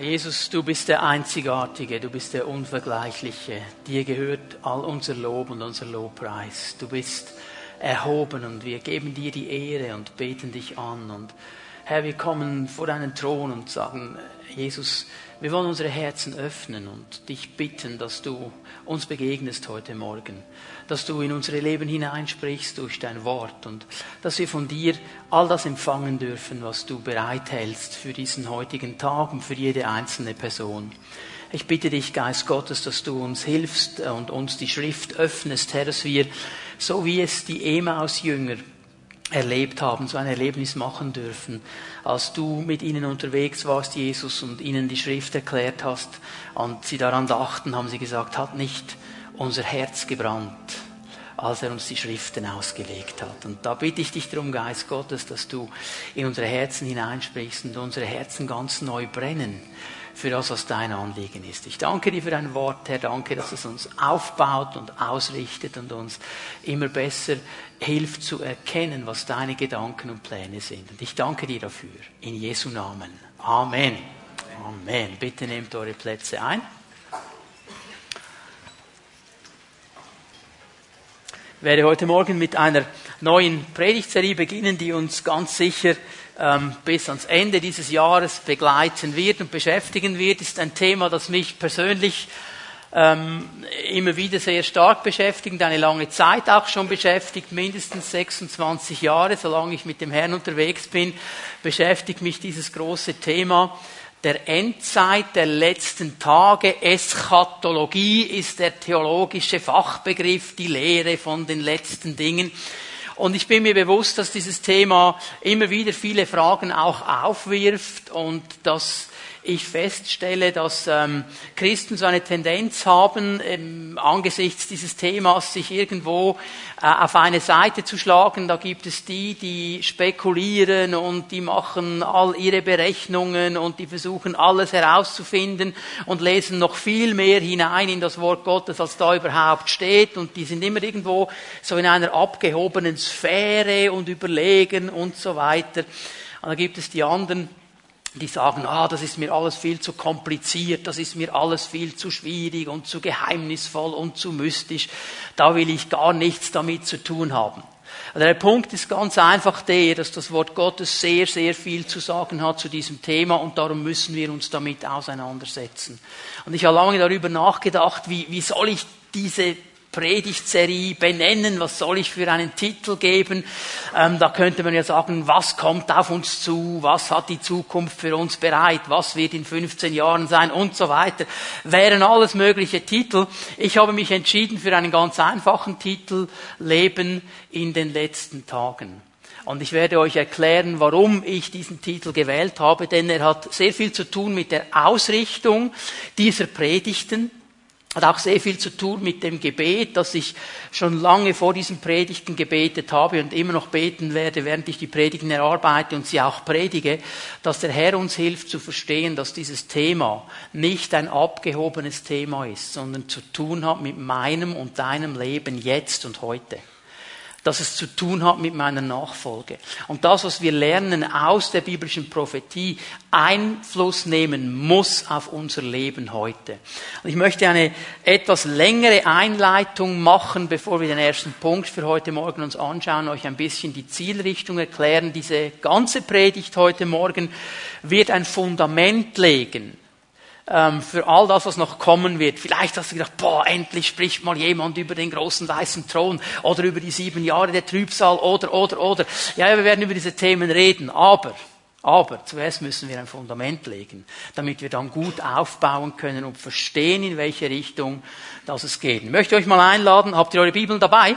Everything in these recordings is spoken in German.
Jesus, du bist der Einzigartige, du bist der Unvergleichliche. Dir gehört all unser Lob und unser Lobpreis. Du bist erhoben und wir geben dir die Ehre und beten dich an. Und Herr, wir kommen vor deinen Thron und sagen, Jesus, wir wollen unsere Herzen öffnen und dich bitten, dass du uns begegnest heute Morgen, dass du in unsere Leben hineinsprichst durch dein Wort und dass wir von dir all das empfangen dürfen, was du bereithältst für diesen heutigen Tag und für jede einzelne Person. Ich bitte dich, Geist Gottes, dass du uns hilfst und uns die Schrift öffnest, Herr, dass wir, so wie es die Emaus-Jünger erlebt haben, so ein Erlebnis machen dürfen, als du mit ihnen unterwegs warst, Jesus, und ihnen die Schrift erklärt hast und sie daran dachten, haben sie gesagt, hat nicht unser Herz gebrannt, als er uns die Schriften ausgelegt hat. Und da bitte ich dich darum, Geist Gottes, dass du in unsere Herzen hineinsprichst und unsere Herzen ganz neu brennen für das, was dein Anliegen ist. Ich danke dir für dein Wort, Herr. Danke, dass es uns aufbaut und ausrichtet und uns immer besser hilft zu erkennen, was deine Gedanken und Pläne sind. Und ich danke dir dafür. In Jesu Namen. Amen. Amen. Bitte nehmt eure Plätze ein. Ich werde heute Morgen mit einer neuen Predigtserie beginnen, die uns ganz sicher bis ans Ende dieses Jahres begleiten wird und beschäftigen wird, ist ein Thema, das mich persönlich ähm, immer wieder sehr stark beschäftigt, eine lange Zeit auch schon beschäftigt, mindestens 26 Jahre, solange ich mit dem Herrn unterwegs bin, beschäftigt mich dieses große Thema der Endzeit, der letzten Tage. Eschatologie ist der theologische Fachbegriff, die Lehre von den letzten Dingen. Und ich bin mir bewusst, dass dieses Thema immer wieder viele Fragen auch aufwirft und dass ich feststelle, dass ähm, Christen so eine Tendenz haben, ähm, angesichts dieses Themas sich irgendwo äh, auf eine Seite zu schlagen. Da gibt es die, die spekulieren und die machen all ihre Berechnungen und die versuchen alles herauszufinden und lesen noch viel mehr hinein in das Wort Gottes, als da überhaupt steht. Und die sind immer irgendwo so in einer abgehobenen Sphäre und überlegen und so weiter. Und da gibt es die anderen, die sagen, ah, das ist mir alles viel zu kompliziert, das ist mir alles viel zu schwierig und zu geheimnisvoll und zu mystisch, da will ich gar nichts damit zu tun haben. Also der Punkt ist ganz einfach der, dass das Wort Gottes sehr, sehr viel zu sagen hat zu diesem Thema und darum müssen wir uns damit auseinandersetzen. Und ich habe lange darüber nachgedacht, wie, wie soll ich diese Predigtserie benennen, was soll ich für einen Titel geben. Ähm, da könnte man ja sagen, was kommt auf uns zu, was hat die Zukunft für uns bereit, was wird in 15 Jahren sein und so weiter. Wären alles mögliche Titel. Ich habe mich entschieden für einen ganz einfachen Titel, Leben in den letzten Tagen. Und ich werde euch erklären, warum ich diesen Titel gewählt habe, denn er hat sehr viel zu tun mit der Ausrichtung dieser Predigten hat auch sehr viel zu tun mit dem Gebet, das ich schon lange vor diesen Predigten gebetet habe und immer noch beten werde, während ich die Predigten erarbeite und sie auch predige, dass der Herr uns hilft zu verstehen, dass dieses Thema nicht ein abgehobenes Thema ist, sondern zu tun hat mit meinem und deinem Leben jetzt und heute dass es zu tun hat mit meiner Nachfolge. Und das, was wir lernen aus der biblischen Prophetie, Einfluss nehmen muss auf unser Leben heute. Und ich möchte eine etwas längere Einleitung machen, bevor wir den ersten Punkt für heute Morgen uns anschauen, euch ein bisschen die Zielrichtung erklären. Diese ganze Predigt heute Morgen wird ein Fundament legen ähm, für all das, was noch kommen wird. Vielleicht hast du gedacht, boah, endlich spricht mal jemand über den großen weißen Thron oder über die sieben Jahre der Trübsal oder, oder, oder. Ja, wir werden über diese Themen reden, aber, aber zuerst müssen wir ein Fundament legen, damit wir dann gut aufbauen können und verstehen, in welche Richtung das es geht. Ich möchte euch mal einladen, habt ihr eure Bibeln dabei?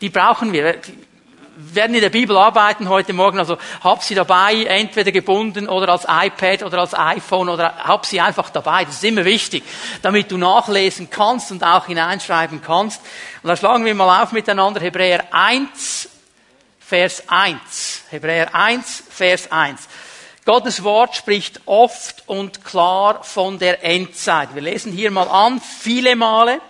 Die brauchen wir werden in der Bibel arbeiten heute Morgen, also hab sie dabei, entweder gebunden oder als iPad oder als iPhone oder hab sie einfach dabei. Das ist immer wichtig, damit du nachlesen kannst und auch hineinschreiben kannst. Und da schlagen wir mal auf miteinander Hebräer 1, Vers 1. Hebräer 1, Vers 1. Gottes Wort spricht oft und klar von der Endzeit. Wir lesen hier mal an, viele Male.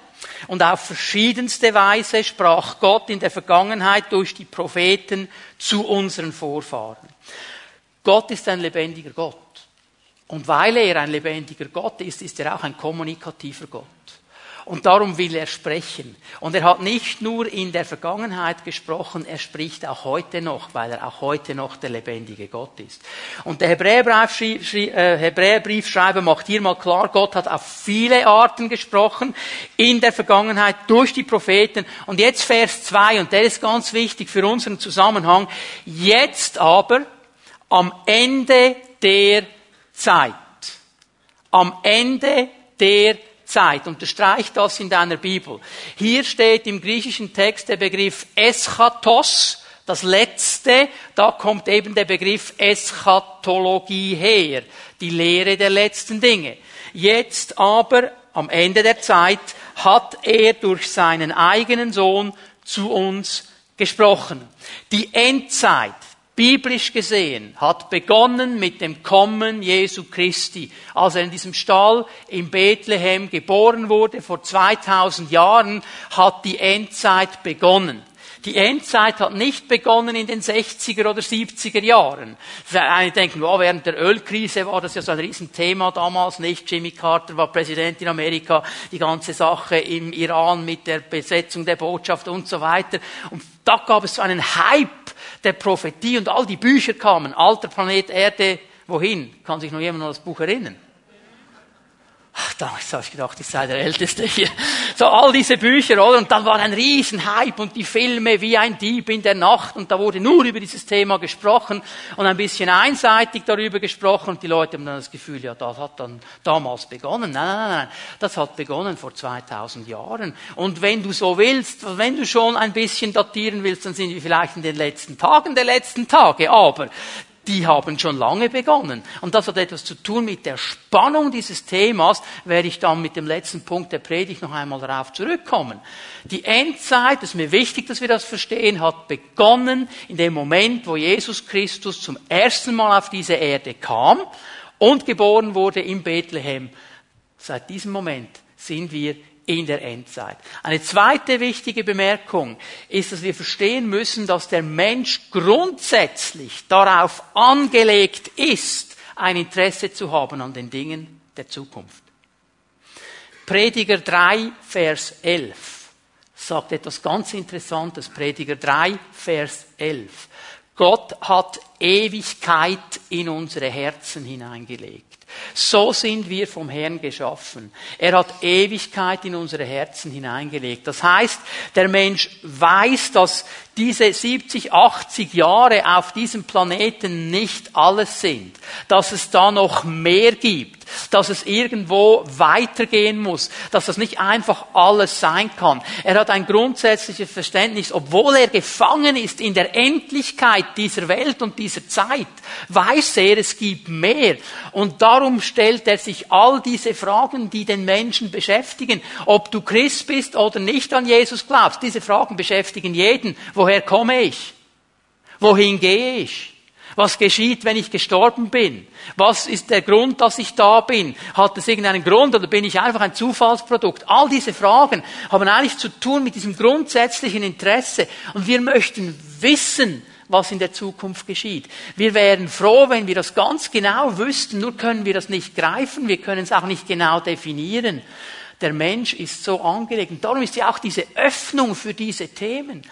Und auf verschiedenste Weise sprach Gott in der Vergangenheit durch die Propheten zu unseren Vorfahren. Gott ist ein lebendiger Gott. Und weil er ein lebendiger Gott ist, ist er auch ein kommunikativer Gott. Und darum will er sprechen. Und er hat nicht nur in der Vergangenheit gesprochen, er spricht auch heute noch, weil er auch heute noch der lebendige Gott ist. Und der äh, Hebräerbriefschreiber macht hier mal klar, Gott hat auf viele Arten gesprochen in der Vergangenheit durch die Propheten. Und jetzt Vers 2, und der ist ganz wichtig für unseren Zusammenhang. Jetzt aber am Ende der Zeit. Am Ende der Zeit. Unterstreich das in deiner Bibel. Hier steht im griechischen Text der Begriff Eschatos, das Letzte. Da kommt eben der Begriff Eschatologie her, die Lehre der letzten Dinge. Jetzt aber, am Ende der Zeit, hat er durch seinen eigenen Sohn zu uns gesprochen. Die Endzeit, biblisch gesehen, hat begonnen mit dem Kommen Jesu Christi. Als er in diesem Stall in Bethlehem geboren wurde, vor 2000 Jahren, hat die Endzeit begonnen. Die Endzeit hat nicht begonnen in den 60er oder 70er Jahren. Einige denken, oh, während der Ölkrise war das ja so ein Riesenthema damals nicht. Jimmy Carter war Präsident in Amerika, die ganze Sache im Iran mit der Besetzung der Botschaft und so weiter. Und da gab es so einen Hype der Prophetie und all die Bücher kamen. Alter Planet Erde, wohin? Kann sich noch jemand an das Buch erinnern? Ach, damals habe ich gedacht, ich sei der Älteste hier. So all diese Bücher, oder? Und dann war ein Riesenhype und die Filme wie ein Dieb in der Nacht und da wurde nur über dieses Thema gesprochen und ein bisschen einseitig darüber gesprochen und die Leute haben dann das Gefühl, ja, das hat dann damals begonnen. Nein, nein, nein, das hat begonnen vor 2000 Jahren. Und wenn du so willst, wenn du schon ein bisschen datieren willst, dann sind wir vielleicht in den letzten Tagen der letzten Tage. Aber die haben schon lange begonnen. Und das hat etwas zu tun mit der Spannung dieses Themas, werde ich dann mit dem letzten Punkt der Predigt noch einmal darauf zurückkommen. Die Endzeit, das ist mir wichtig, dass wir das verstehen, hat begonnen in dem Moment, wo Jesus Christus zum ersten Mal auf diese Erde kam und geboren wurde in Bethlehem. Seit diesem Moment sind wir in der Endzeit. Eine zweite wichtige Bemerkung ist, dass wir verstehen müssen, dass der Mensch grundsätzlich darauf angelegt ist, ein Interesse zu haben an den Dingen der Zukunft. Prediger 3, Vers 11 sagt etwas ganz Interessantes. Prediger 3, Vers 11. Gott hat Ewigkeit in unsere Herzen hineingelegt. So sind wir vom Herrn geschaffen. Er hat Ewigkeit in unsere Herzen hineingelegt. Das heißt, der Mensch weiß, dass diese 70, 80 Jahre auf diesem Planeten nicht alles sind, dass es da noch mehr gibt, dass es irgendwo weitergehen muss, dass das nicht einfach alles sein kann. Er hat ein grundsätzliches Verständnis, obwohl er gefangen ist in der Endlichkeit dieser Welt und dieser Zeit, weiß er, es gibt mehr. Und darum stellt er sich all diese Fragen, die den Menschen beschäftigen. Ob du Christ bist oder nicht an Jesus glaubst, diese Fragen beschäftigen jeden. Woher komme ich? Wohin gehe ich? Was geschieht, wenn ich gestorben bin? Was ist der Grund, dass ich da bin? Hat es irgendeinen Grund oder bin ich einfach ein Zufallsprodukt? All diese Fragen haben eigentlich zu tun mit diesem grundsätzlichen Interesse. Und wir möchten wissen, was in der Zukunft geschieht. Wir wären froh, wenn wir das ganz genau wüssten, nur können wir das nicht greifen, wir können es auch nicht genau definieren. Der Mensch ist so angelegt. Und darum ist ja auch diese Öffnung für diese Themen.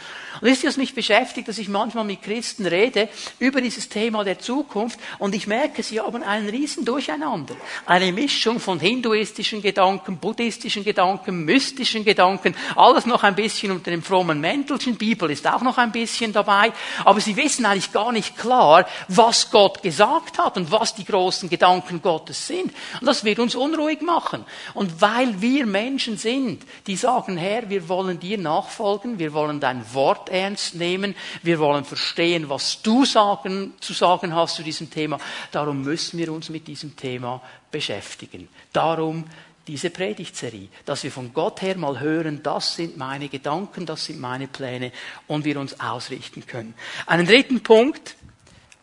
Und wisst ihr, was mich beschäftigt, dass ich manchmal mit Christen rede über dieses Thema der Zukunft und ich merke, sie haben einen riesen Durcheinander. Eine Mischung von hinduistischen Gedanken, buddhistischen Gedanken, mystischen Gedanken, alles noch ein bisschen unter dem frommen Mäntelchen. Bibel ist auch noch ein bisschen dabei. Aber sie wissen eigentlich gar nicht klar, was Gott gesagt hat und was die großen Gedanken Gottes sind. Und das wird uns unruhig machen. Und weil wir Menschen sind, die sagen, Herr, wir wollen dir nachfolgen, wir wollen dein Wort ernst nehmen. Wir wollen verstehen, was du sagen, zu sagen hast zu diesem Thema. Darum müssen wir uns mit diesem Thema beschäftigen. Darum diese Predigtserie, dass wir von Gott her mal hören, das sind meine Gedanken, das sind meine Pläne und wir uns ausrichten können. Einen dritten Punkt,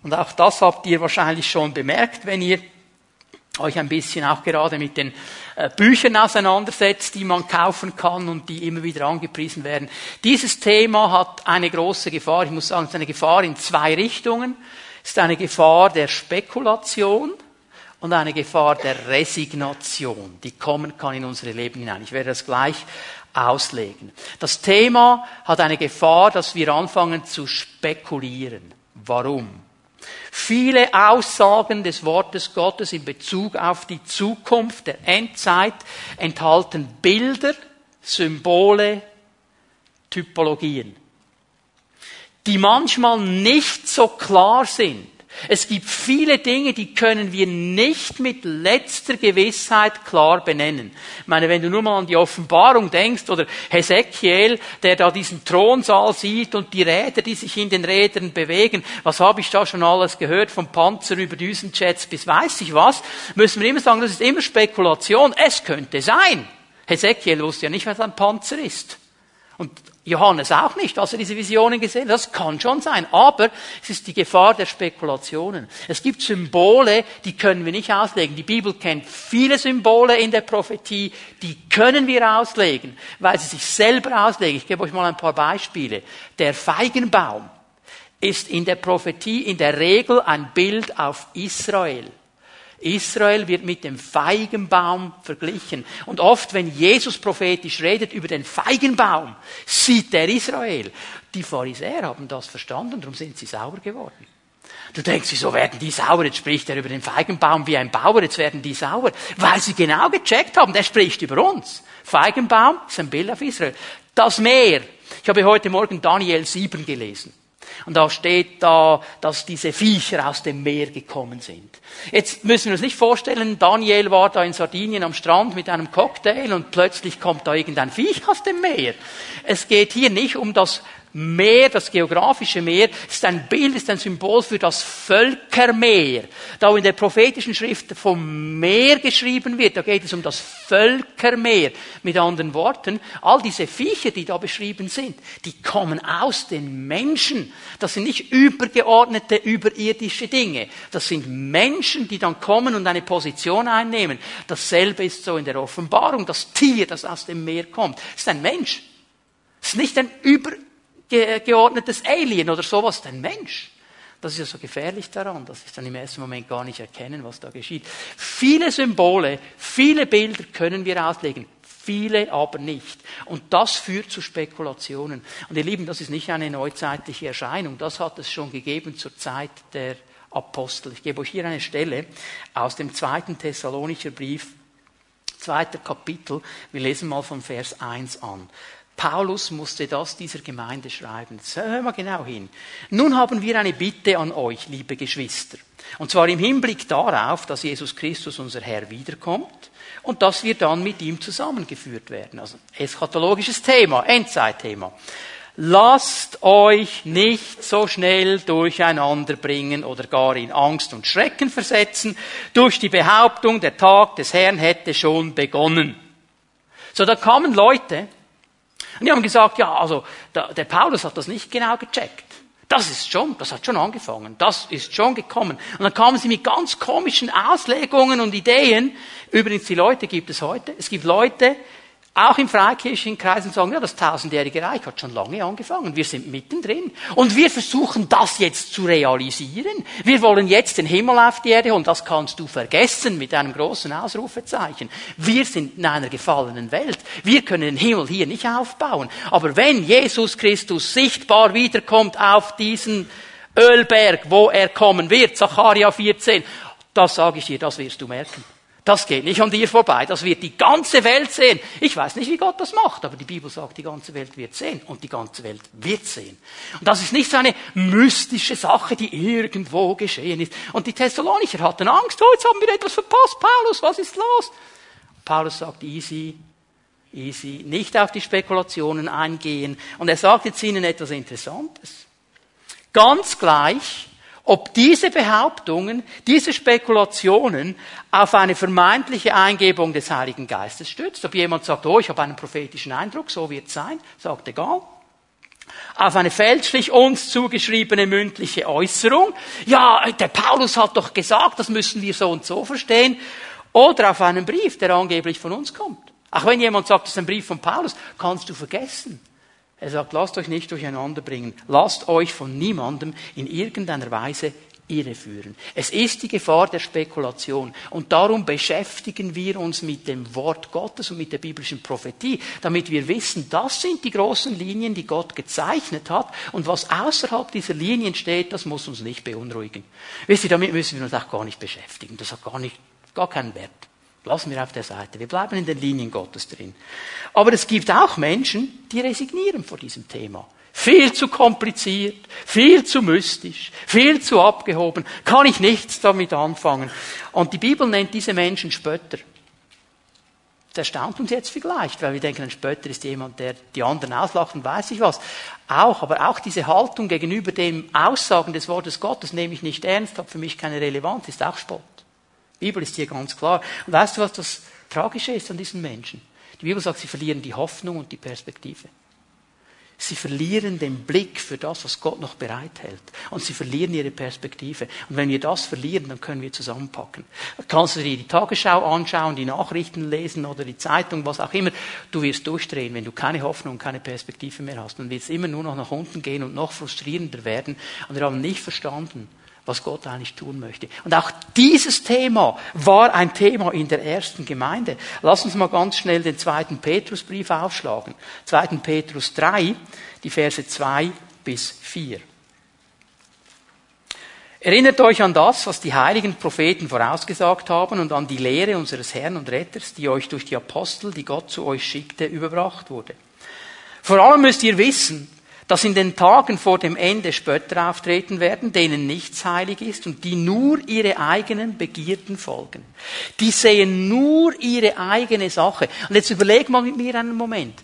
und auch das habt ihr wahrscheinlich schon bemerkt, wenn ihr euch ein bisschen auch gerade mit den Büchern auseinandersetzt, die man kaufen kann und die immer wieder angepriesen werden. Dieses Thema hat eine große Gefahr. Ich muss sagen, es ist eine Gefahr in zwei Richtungen. Es ist eine Gefahr der Spekulation und eine Gefahr der Resignation, die kommen kann in unsere Leben hinein. Ich werde das gleich auslegen. Das Thema hat eine Gefahr, dass wir anfangen zu spekulieren. Warum? Viele Aussagen des Wortes Gottes in Bezug auf die Zukunft der Endzeit enthalten Bilder, Symbole, Typologien, die manchmal nicht so klar sind es gibt viele Dinge, die können wir nicht mit letzter Gewissheit klar benennen. Ich meine, wenn du nur mal an die Offenbarung denkst oder Hesekiel, der da diesen Thronsaal sieht und die Räder, die sich in den Rädern bewegen, was habe ich da schon alles gehört, vom Panzer über Düsenjets bis weiß ich was, müssen wir immer sagen, das ist immer Spekulation. Es könnte sein. Hesekiel wusste ja nicht, was ein Panzer ist. Und Johannes auch nicht, als er diese Visionen gesehen hat. Das kann schon sein. Aber es ist die Gefahr der Spekulationen. Es gibt Symbole, die können wir nicht auslegen. Die Bibel kennt viele Symbole in der Prophetie, die können wir auslegen, weil sie sich selber auslegen. Ich gebe euch mal ein paar Beispiele. Der Feigenbaum ist in der Prophetie in der Regel ein Bild auf Israel. Israel wird mit dem Feigenbaum verglichen. Und oft, wenn Jesus prophetisch redet über den Feigenbaum, sieht er Israel. Die Pharisäer haben das verstanden, darum sind sie sauer geworden. Du denkst, wieso werden die sauer? Jetzt spricht er über den Feigenbaum wie ein Bauer, jetzt werden die sauer. Weil sie genau gecheckt haben, der spricht über uns. Feigenbaum ist ein Bild auf Israel. Das Meer. Ich habe heute Morgen Daniel 7 gelesen. Und da steht da, dass diese Viecher aus dem Meer gekommen sind. Jetzt müssen wir uns nicht vorstellen, Daniel war da in Sardinien am Strand mit einem Cocktail und plötzlich kommt da irgendein Viech aus dem Meer. Es geht hier nicht um das Meer, das geografische Meer, ist ein Bild, ist ein Symbol für das Völkermeer. Da in der prophetischen Schrift vom Meer geschrieben wird, da geht es um das Völkermeer. Mit anderen Worten, all diese Viecher, die da beschrieben sind, die kommen aus den Menschen. Das sind nicht übergeordnete, überirdische Dinge. Das sind Menschen, die dann kommen und eine Position einnehmen. Dasselbe ist so in der Offenbarung. Das Tier, das aus dem Meer kommt, ist ein Mensch. Es ist nicht ein über geordnetes Alien oder sowas, ein Mensch. Das ist ja so gefährlich daran, dass ich dann im ersten Moment gar nicht erkennen, was da geschieht. Viele Symbole, viele Bilder können wir auslegen, viele aber nicht. Und das führt zu Spekulationen. Und ihr Lieben, das ist nicht eine neuzeitliche Erscheinung, das hat es schon gegeben zur Zeit der Apostel. Ich gebe euch hier eine Stelle aus dem zweiten Thessalonicher Brief, zweiter Kapitel. Wir lesen mal von Vers 1 an. Paulus musste das dieser Gemeinde schreiben. Hör mal genau hin. Nun haben wir eine Bitte an euch, liebe Geschwister. Und zwar im Hinblick darauf, dass Jesus Christus, unser Herr, wiederkommt und dass wir dann mit ihm zusammengeführt werden. Also eschatologisches Thema, Endzeitthema. Lasst euch nicht so schnell durcheinander bringen oder gar in Angst und Schrecken versetzen durch die Behauptung, der Tag des Herrn hätte schon begonnen. So, da kamen Leute, und die haben gesagt, ja, also der, Paulus hat das nicht genau gecheckt. Das ist schon, das hat schon angefangen. Das ist schon gekommen. Und dann kamen sie mit ganz komischen Auslegungen und Ideen. Übrigens, die Leute gibt es heute. Es gibt Leute, auch im freikirchlichen Kreisen sagen, ja, das tausendjährige Reich hat schon lange angefangen. Wir sind mittendrin. Und wir versuchen das jetzt zu realisieren. Wir wollen jetzt den Himmel auf die Erde und das kannst du vergessen mit einem großen Ausrufezeichen. Wir sind in einer gefallenen Welt. Wir können den Himmel hier nicht aufbauen. Aber wenn Jesus Christus sichtbar wiederkommt auf diesen Ölberg, wo er kommen wird, Zacharia 14, das sage ich dir, das wirst du merken. Das geht nicht an dir vorbei. Das wird die ganze Welt sehen. Ich weiß nicht, wie Gott das macht, aber die Bibel sagt, die ganze Welt wird sehen. Und die ganze Welt wird sehen. Und das ist nicht so eine mystische Sache, die irgendwo geschehen ist. Und die Thessalonicher hatten Angst. Oh, jetzt haben wir etwas verpasst. Paulus, was ist los? Paulus sagt, easy, easy. Nicht auf die Spekulationen eingehen. Und er sagt jetzt ihnen etwas Interessantes. Ganz gleich, ob diese Behauptungen, diese Spekulationen auf eine vermeintliche Eingebung des Heiligen Geistes stützt. Ob jemand sagt, oh, ich habe einen prophetischen Eindruck, so wird es sein, sagt egal. Auf eine fälschlich uns zugeschriebene mündliche Äußerung. Ja, der Paulus hat doch gesagt, das müssen wir so und so verstehen. Oder auf einen Brief, der angeblich von uns kommt. Auch wenn jemand sagt, das ist ein Brief von Paulus, kannst du vergessen. Er sagt, lasst euch nicht durcheinander bringen. Lasst euch von niemandem in irgendeiner Weise irreführen. Es ist die Gefahr der Spekulation. Und darum beschäftigen wir uns mit dem Wort Gottes und mit der biblischen Prophetie, damit wir wissen, das sind die großen Linien, die Gott gezeichnet hat. Und was außerhalb dieser Linien steht, das muss uns nicht beunruhigen. Wisst ihr, damit müssen wir uns auch gar nicht beschäftigen. Das hat gar, nicht, gar keinen Wert. Lassen wir auf der Seite. Wir bleiben in den Linien Gottes drin. Aber es gibt auch Menschen, die resignieren vor diesem Thema. Viel zu kompliziert, viel zu mystisch, viel zu abgehoben, kann ich nichts damit anfangen. Und die Bibel nennt diese Menschen Spötter. Das erstaunt uns jetzt vielleicht, weil wir denken, ein Spötter ist jemand, der die anderen auslacht und weiß ich was. Auch, aber auch diese Haltung gegenüber dem Aussagen des Wortes Gottes nehme ich nicht ernst, hat für mich keine Relevanz, ist auch Spott. Die Bibel ist hier ganz klar. Und weißt du, was das Tragische ist an diesen Menschen? Die Bibel sagt, sie verlieren die Hoffnung und die Perspektive. Sie verlieren den Blick für das, was Gott noch bereithält. Und sie verlieren ihre Perspektive. Und wenn wir das verlieren, dann können wir zusammenpacken. Kannst du dir die Tagesschau anschauen, die Nachrichten lesen oder die Zeitung, was auch immer. Du wirst durchdrehen, wenn du keine Hoffnung und keine Perspektive mehr hast. Dann wird es immer nur noch nach unten gehen und noch frustrierender werden. Und wir haben nicht verstanden, was Gott eigentlich tun möchte. Und auch dieses Thema war ein Thema in der ersten Gemeinde. Lass uns mal ganz schnell den zweiten Petrusbrief aufschlagen. Zweiten Petrus 3, die Verse 2 bis 4. Erinnert euch an das, was die heiligen Propheten vorausgesagt haben und an die Lehre unseres Herrn und Retters, die euch durch die Apostel, die Gott zu euch schickte, überbracht wurde. Vor allem müsst ihr wissen, dass in den Tagen vor dem Ende Spötter auftreten werden, denen nichts heilig ist und die nur ihre eigenen Begierden folgen. Die sehen nur ihre eigene Sache. Und jetzt überleg mal mit mir einen Moment.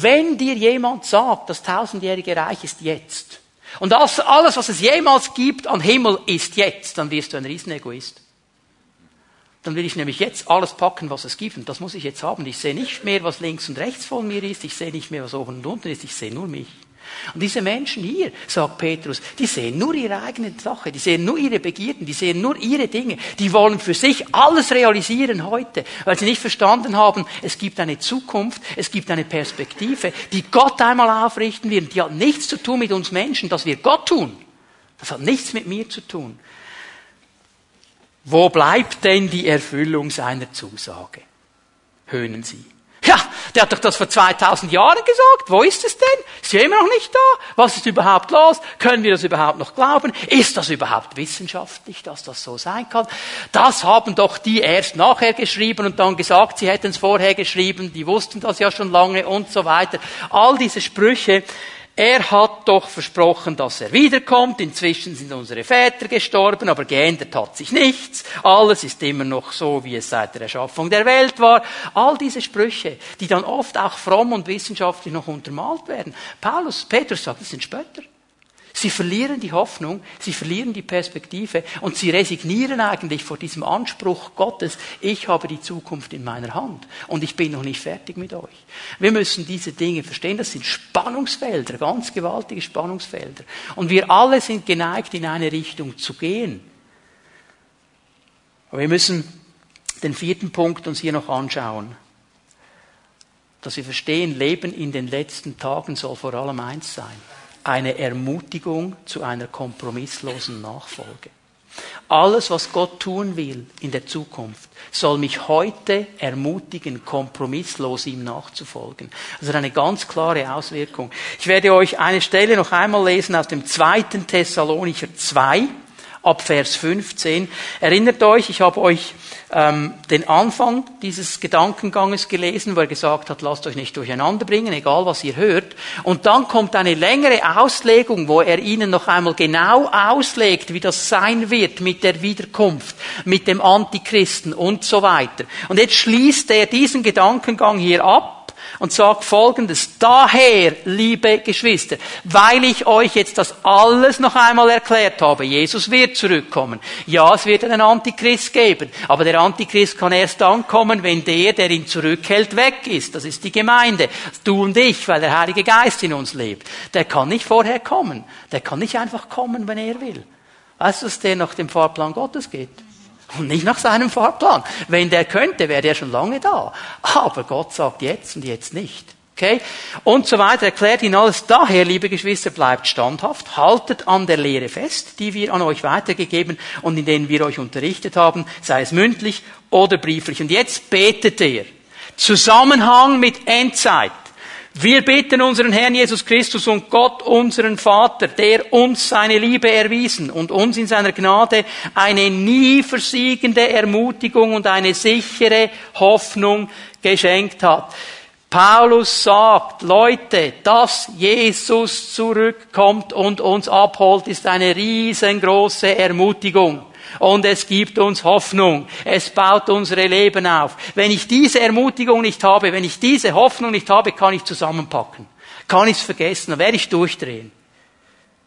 Wenn dir jemand sagt, das tausendjährige Reich ist jetzt und alles, was es jemals gibt an Himmel, ist jetzt, dann wirst du ein Riesenegoist. Dann will ich nämlich jetzt alles packen, was es gibt. Und das muss ich jetzt haben. Ich sehe nicht mehr, was links und rechts von mir ist. Ich sehe nicht mehr, was oben und unten ist. Ich sehe nur mich. Und diese Menschen hier, sagt Petrus, die sehen nur ihre eigene Sache, die sehen nur ihre Begierden, die sehen nur ihre Dinge, die wollen für sich alles realisieren heute, weil sie nicht verstanden haben, es gibt eine Zukunft, es gibt eine Perspektive, die Gott einmal aufrichten wird. Die hat nichts zu tun mit uns Menschen, dass wir Gott tun. Das hat nichts mit mir zu tun. Wo bleibt denn die Erfüllung seiner Zusage? Höhnen Sie. Ja, der hat doch das vor 2000 Jahren gesagt. Wo ist es denn? Ist ja immer noch nicht da. Was ist überhaupt los? Können wir das überhaupt noch glauben? Ist das überhaupt wissenschaftlich, dass das so sein kann? Das haben doch die erst nachher geschrieben und dann gesagt, sie hätten es vorher geschrieben. Die wussten das ja schon lange und so weiter. All diese Sprüche, er hat doch versprochen, dass er wiederkommt. Inzwischen sind unsere Väter gestorben, aber geändert hat sich nichts. Alles ist immer noch so, wie es seit der Erschaffung der Welt war. All diese Sprüche, die dann oft auch fromm und wissenschaftlich noch untermalt werden. Paulus, Petrus sagt, das sind Spötter. Sie verlieren die Hoffnung, sie verlieren die Perspektive und sie resignieren eigentlich vor diesem Anspruch Gottes, ich habe die Zukunft in meiner Hand und ich bin noch nicht fertig mit euch. Wir müssen diese Dinge verstehen, das sind Spannungsfelder, ganz gewaltige Spannungsfelder. Und wir alle sind geneigt, in eine Richtung zu gehen. Aber wir müssen den vierten Punkt uns hier noch anschauen. Dass wir verstehen, Leben in den letzten Tagen soll vor allem eins sein eine Ermutigung zu einer kompromisslosen Nachfolge. Alles, was Gott tun will in der Zukunft, soll mich heute ermutigen, kompromisslos ihm nachzufolgen. Also eine ganz klare Auswirkung. Ich werde euch eine Stelle noch einmal lesen aus dem zweiten Thessalonicher 2, ab Vers 15. Erinnert euch, ich habe euch ähm, den Anfang dieses Gedankenganges gelesen, wo er gesagt hat, lasst euch nicht durcheinander bringen, egal was ihr hört. Und dann kommt eine längere Auslegung, wo er ihnen noch einmal genau auslegt, wie das sein wird mit der Wiederkunft, mit dem Antichristen und so weiter. Und jetzt schließt er diesen Gedankengang hier ab und sagt folgendes, daher, liebe Geschwister, weil ich euch jetzt das alles noch einmal erklärt habe, Jesus wird zurückkommen. Ja, es wird einen Antichrist geben, aber der Antichrist kann erst dann kommen, wenn der, der ihn zurückhält, weg ist. Das ist die Gemeinde. Du und ich, weil der Heilige Geist in uns lebt. Der kann nicht vorher kommen. Der kann nicht einfach kommen, wenn er will. Weißt du, dass der nach dem Fahrplan Gottes geht? Und nicht nach seinem Fahrplan. Wenn der könnte, wäre der schon lange da. Aber Gott sagt jetzt und jetzt nicht. Okay? Und so weiter erklärt ihn alles. Daher, liebe Geschwister, bleibt standhaft, haltet an der Lehre fest, die wir an euch weitergegeben und in denen wir euch unterrichtet haben, sei es mündlich oder brieflich. Und jetzt betet er. Zusammenhang mit Endzeit. Wir bitten unseren Herrn Jesus Christus und Gott, unseren Vater, der uns seine Liebe erwiesen und uns in seiner Gnade eine nie versiegende Ermutigung und eine sichere Hoffnung geschenkt hat. Paulus sagt, Leute, dass Jesus zurückkommt und uns abholt, ist eine riesengroße Ermutigung. Und es gibt uns Hoffnung. Es baut unsere Leben auf. Wenn ich diese Ermutigung nicht habe, wenn ich diese Hoffnung nicht habe, kann ich zusammenpacken. Kann ich es vergessen, dann werde ich durchdrehen.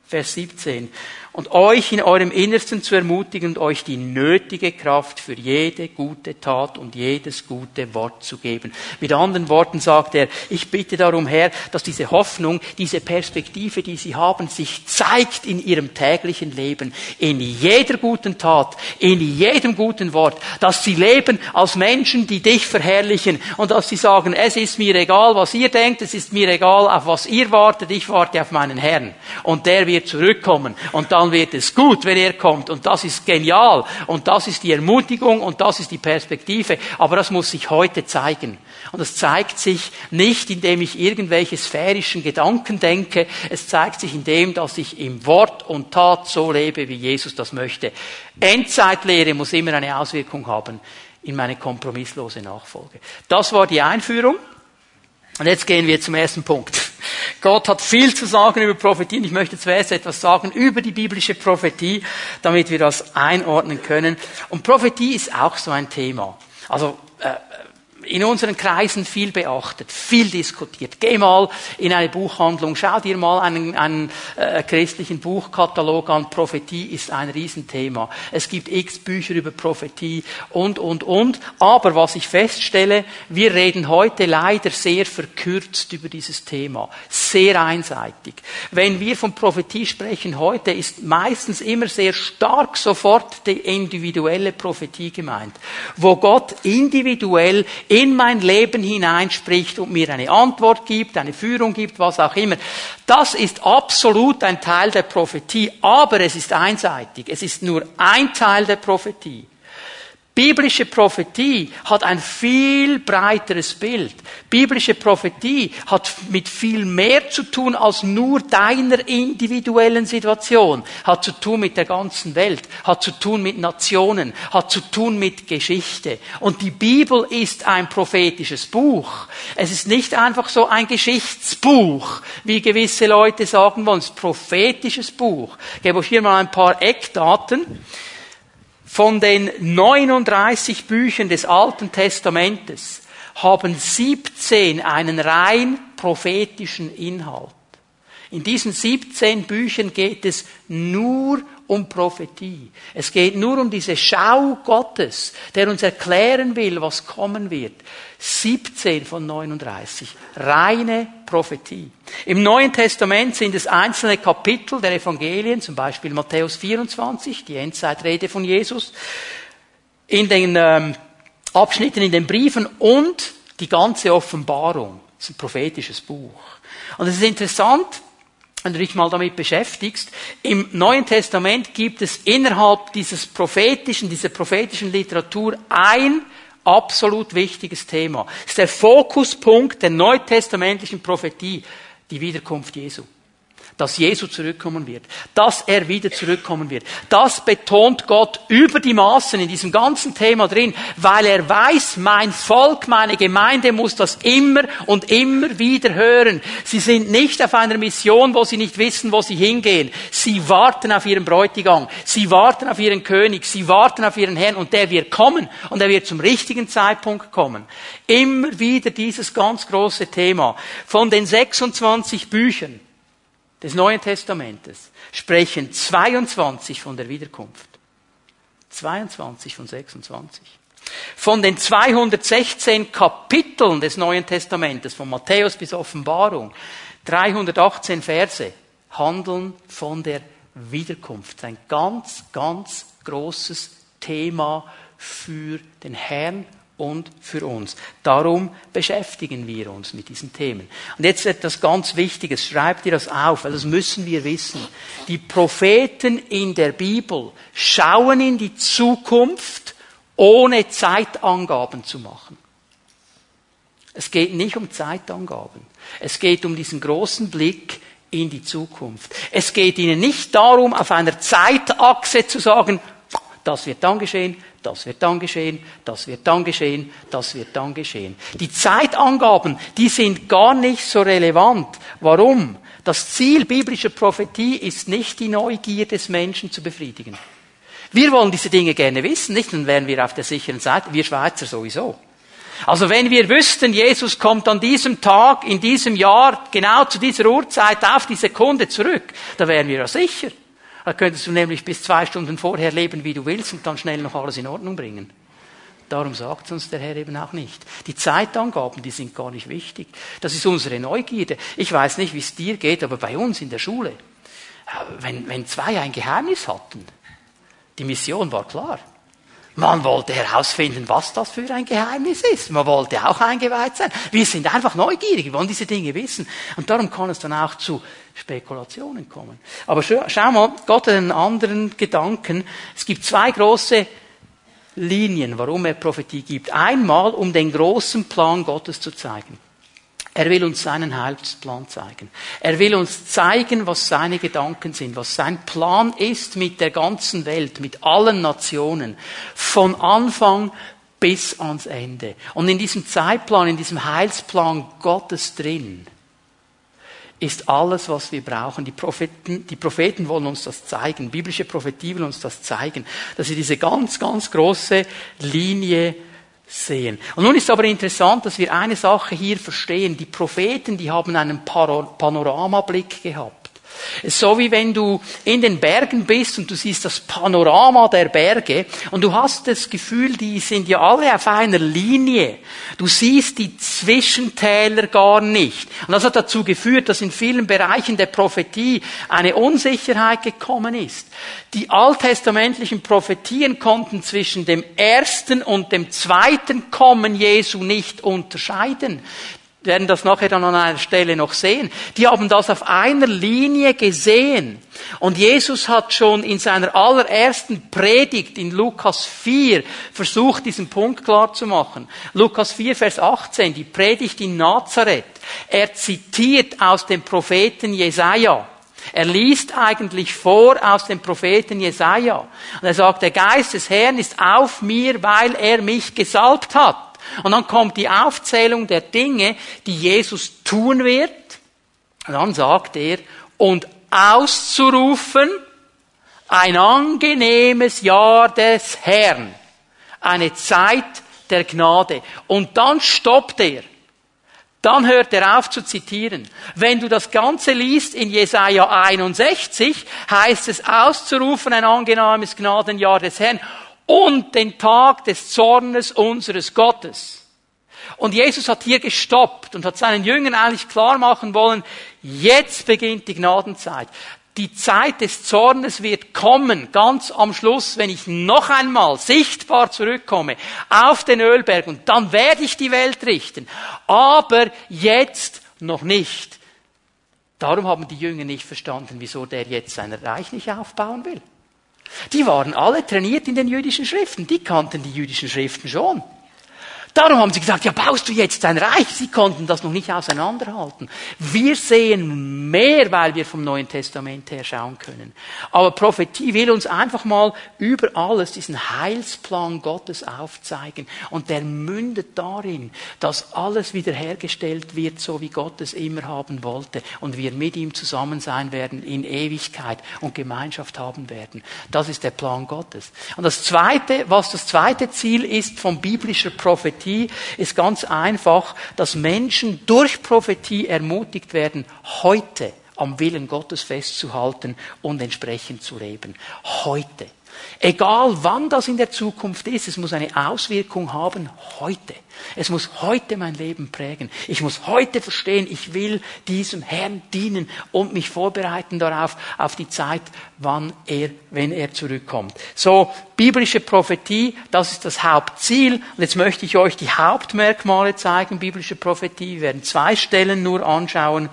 Vers 17 und euch in eurem Innersten zu ermutigen und euch die nötige Kraft für jede gute Tat und jedes gute Wort zu geben. Mit anderen Worten sagt er, ich bitte darum, Herr, dass diese Hoffnung, diese Perspektive, die Sie haben, sich zeigt in Ihrem täglichen Leben, in jeder guten Tat, in jedem guten Wort, dass Sie leben als Menschen, die dich verherrlichen. Und dass Sie sagen, es ist mir egal, was ihr denkt, es ist mir egal, auf was ihr wartet, ich warte auf meinen Herrn. Und der wird zurückkommen. Und dann dann wird es gut, wenn er kommt. Und das ist genial. Und das ist die Ermutigung und das ist die Perspektive. Aber das muss sich heute zeigen. Und das zeigt sich nicht, indem ich irgendwelche sphärischen Gedanken denke. Es zeigt sich indem, dass ich im Wort und Tat so lebe, wie Jesus das möchte. Endzeitlehre muss immer eine Auswirkung haben in meine kompromisslose Nachfolge. Das war die Einführung. Und jetzt gehen wir zum ersten Punkt. Gott hat viel zu sagen über Prophetie und ich möchte zuerst etwas sagen über die biblische Prophetie, damit wir das einordnen können. Und Prophetie ist auch so ein Thema. Also äh, in unseren Kreisen viel beachtet, viel diskutiert. Geh mal in eine Buchhandlung, schau dir mal einen, einen äh, christlichen Buchkatalog an. Prophetie ist ein Riesenthema. Es gibt x Bücher über Prophetie und, und, und. Aber was ich feststelle, wir reden heute leider sehr verkürzt über dieses Thema. Sehr einseitig. Wenn wir von Prophetie sprechen heute, ist meistens immer sehr stark sofort die individuelle Prophetie gemeint. Wo Gott individuell in mein Leben hineinspricht und mir eine Antwort gibt, eine Führung gibt, was auch immer. Das ist absolut ein Teil der Prophetie, aber es ist einseitig. Es ist nur ein Teil der Prophetie. Biblische Prophetie hat ein viel breiteres Bild. Biblische Prophetie hat mit viel mehr zu tun als nur deiner individuellen Situation. Hat zu tun mit der ganzen Welt, hat zu tun mit Nationen, hat zu tun mit Geschichte. Und die Bibel ist ein prophetisches Buch. Es ist nicht einfach so ein Geschichtsbuch, wie gewisse Leute sagen wollen. Es ist ein prophetisches Buch. Ich gebe euch hier mal ein paar Eckdaten. Von den 39 Büchern des Alten Testamentes haben 17 einen rein prophetischen Inhalt. In diesen 17 Büchern geht es nur um Prophetie. Es geht nur um diese Schau Gottes, der uns erklären will, was kommen wird. 17 von 39. Reine Prophetie. Im Neuen Testament sind es einzelne Kapitel der Evangelien, zum Beispiel Matthäus 24, die Endzeitrede von Jesus, in den ähm, Abschnitten in den Briefen und die ganze Offenbarung. Das ist ein prophetisches Buch. Und es ist interessant, wenn du dich mal damit beschäftigst, im Neuen Testament gibt es innerhalb dieses prophetischen, dieser prophetischen Literatur ein absolut wichtiges Thema. Das ist der Fokuspunkt der neutestamentlichen Prophetie, die Wiederkunft Jesu dass Jesus zurückkommen wird, dass er wieder zurückkommen wird. Das betont Gott über die Maßen in diesem ganzen Thema drin, weil er weiß, mein Volk, meine Gemeinde muss das immer und immer wieder hören. Sie sind nicht auf einer Mission, wo sie nicht wissen, wo sie hingehen. Sie warten auf ihren Bräutigam, sie warten auf ihren König, sie warten auf ihren Herrn und der wird kommen und er wird zum richtigen Zeitpunkt kommen. Immer wieder dieses ganz große Thema. Von den 26 Büchern, des Neuen Testamentes sprechen 22 von der Wiederkunft. 22 von 26. Von den 216 Kapiteln des Neuen Testamentes, von Matthäus bis Offenbarung, 318 Verse handeln von der Wiederkunft. Ein ganz, ganz großes Thema für den Herrn und für uns. Darum beschäftigen wir uns mit diesen Themen. Und jetzt etwas ganz Wichtiges, schreibt ihr das auf, weil das müssen wir wissen. Die Propheten in der Bibel schauen in die Zukunft, ohne Zeitangaben zu machen. Es geht nicht um Zeitangaben. Es geht um diesen großen Blick in die Zukunft. Es geht ihnen nicht darum, auf einer Zeitachse zu sagen, das wird dann geschehen, das wird dann geschehen, das wird dann geschehen, das wird dann geschehen. Die Zeitangaben, die sind gar nicht so relevant. Warum? Das Ziel biblischer Prophetie ist nicht die Neugier des Menschen zu befriedigen. Wir wollen diese Dinge gerne wissen, nicht? Dann wären wir auf der sicheren Seite. Wir Schweizer sowieso. Also wenn wir wüssten, Jesus kommt an diesem Tag, in diesem Jahr, genau zu dieser Uhrzeit auf die Sekunde zurück, da wären wir ja sicher. Da könntest du nämlich bis zwei Stunden vorher leben, wie du willst, und dann schnell noch alles in Ordnung bringen. Darum sagt uns der Herr eben auch nicht. Die Zeitangaben, die sind gar nicht wichtig. Das ist unsere Neugierde. Ich weiß nicht, wie es dir geht, aber bei uns in der Schule, wenn, wenn zwei ein Geheimnis hatten, die Mission war klar. Man wollte herausfinden, was das für ein Geheimnis ist. Man wollte auch eingeweiht sein. Wir sind einfach neugierig, wir wollen diese Dinge wissen. Und darum kann es dann auch zu Spekulationen kommen. Aber schau, schau mal, Gott hat einen anderen Gedanken. Es gibt zwei große Linien, warum er Prophetie gibt. Einmal, um den großen Plan Gottes zu zeigen. Er will uns seinen Heilsplan zeigen. Er will uns zeigen, was seine Gedanken sind, was sein Plan ist mit der ganzen Welt, mit allen Nationen, von Anfang bis ans Ende. Und in diesem Zeitplan, in diesem Heilsplan Gottes drin, ist alles, was wir brauchen. Die Propheten, die Propheten wollen uns das zeigen. Biblische Prophetie will uns das zeigen, dass sie diese ganz, ganz große Linie sehen. Und nun ist aber interessant, dass wir eine Sache hier verstehen. Die Propheten, die haben einen Panoramablick gehabt. Es ist so wie wenn du in den Bergen bist und du siehst das Panorama der Berge und du hast das Gefühl, die sind ja alle auf einer Linie. Du siehst die Zwischentäler gar nicht. Und das hat dazu geführt, dass in vielen Bereichen der Prophetie eine Unsicherheit gekommen ist. Die alttestamentlichen Prophetien konnten zwischen dem ersten und dem zweiten Kommen Jesu nicht unterscheiden werden das nachher dann an einer Stelle noch sehen. Die haben das auf einer Linie gesehen. Und Jesus hat schon in seiner allerersten Predigt in Lukas 4 versucht, diesen Punkt klar zu machen. Lukas 4, Vers 18, die Predigt in Nazareth. Er zitiert aus dem Propheten Jesaja. Er liest eigentlich vor aus dem Propheten Jesaja. Und er sagt, der Geist des Herrn ist auf mir, weil er mich gesalbt hat. Und dann kommt die Aufzählung der Dinge, die Jesus tun wird. Und dann sagt er, und auszurufen, ein angenehmes Jahr des Herrn, eine Zeit der Gnade. Und dann stoppt er. Dann hört er auf zu zitieren. Wenn du das Ganze liest in Jesaja 61, heißt es auszurufen ein angenehmes Gnadenjahr des Herrn und den Tag des Zornes unseres Gottes. Und Jesus hat hier gestoppt und hat seinen Jüngern eigentlich klar machen wollen, jetzt beginnt die Gnadenzeit. Die Zeit des Zornes wird kommen, ganz am Schluss, wenn ich noch einmal sichtbar zurückkomme auf den Ölberg und dann werde ich die Welt richten. Aber jetzt noch nicht. Darum haben die Jünger nicht verstanden, wieso der jetzt sein Reich nicht aufbauen will. Die waren alle trainiert in den jüdischen Schriften. Die kannten die jüdischen Schriften schon. Darum haben sie gesagt, ja, baust du jetzt ein Reich? Sie konnten das noch nicht auseinanderhalten. Wir sehen mehr, weil wir vom Neuen Testament her schauen können. Aber Prophetie will uns einfach mal über alles diesen Heilsplan Gottes aufzeigen. Und der mündet darin, dass alles wiederhergestellt wird, so wie Gott es immer haben wollte. Und wir mit ihm zusammen sein werden in Ewigkeit und Gemeinschaft haben werden. Das ist der Plan Gottes. Und das zweite, was das zweite Ziel ist von biblischer Prophetie, Prophetie ist ganz einfach, dass Menschen durch Prophetie ermutigt werden, heute am Willen Gottes festzuhalten und entsprechend zu leben. Heute. Egal wann das in der Zukunft ist, es muss eine Auswirkung haben heute. Es muss heute mein Leben prägen. Ich muss heute verstehen, ich will diesem Herrn dienen und mich vorbereiten darauf, auf die Zeit, wann er, wenn er zurückkommt. So, biblische Prophetie, das ist das Hauptziel. Und jetzt möchte ich euch die Hauptmerkmale zeigen, biblische Prophetie. Wir werden zwei Stellen nur anschauen.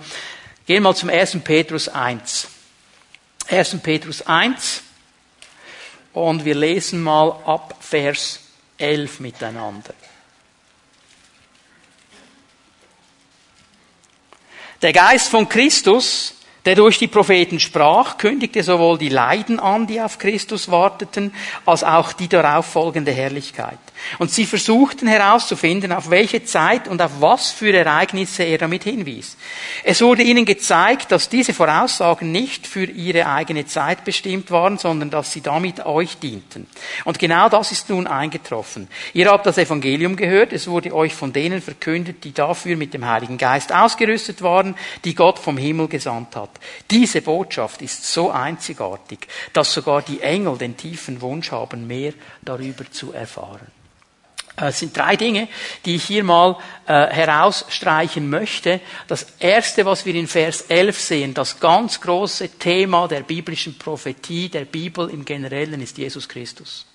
Gehen wir mal zum 1. Petrus 1. 1. Petrus 1. Und wir lesen mal ab Vers 11 miteinander. Der Geist von Christus der durch die Propheten sprach, kündigte sowohl die Leiden an, die auf Christus warteten, als auch die darauf folgende Herrlichkeit. Und sie versuchten herauszufinden, auf welche Zeit und auf was für Ereignisse er damit hinwies. Es wurde ihnen gezeigt, dass diese Voraussagen nicht für ihre eigene Zeit bestimmt waren, sondern dass sie damit euch dienten. Und genau das ist nun eingetroffen. Ihr habt das Evangelium gehört, es wurde euch von denen verkündet, die dafür mit dem Heiligen Geist ausgerüstet waren, die Gott vom Himmel gesandt hat. Diese Botschaft ist so einzigartig, dass sogar die Engel den tiefen Wunsch haben, mehr darüber zu erfahren. Äh, es sind drei Dinge, die ich hier mal äh, herausstreichen möchte. Das erste, was wir in Vers 11 sehen, das ganz große Thema der biblischen Prophetie, der Bibel im Generellen, ist Jesus Christus.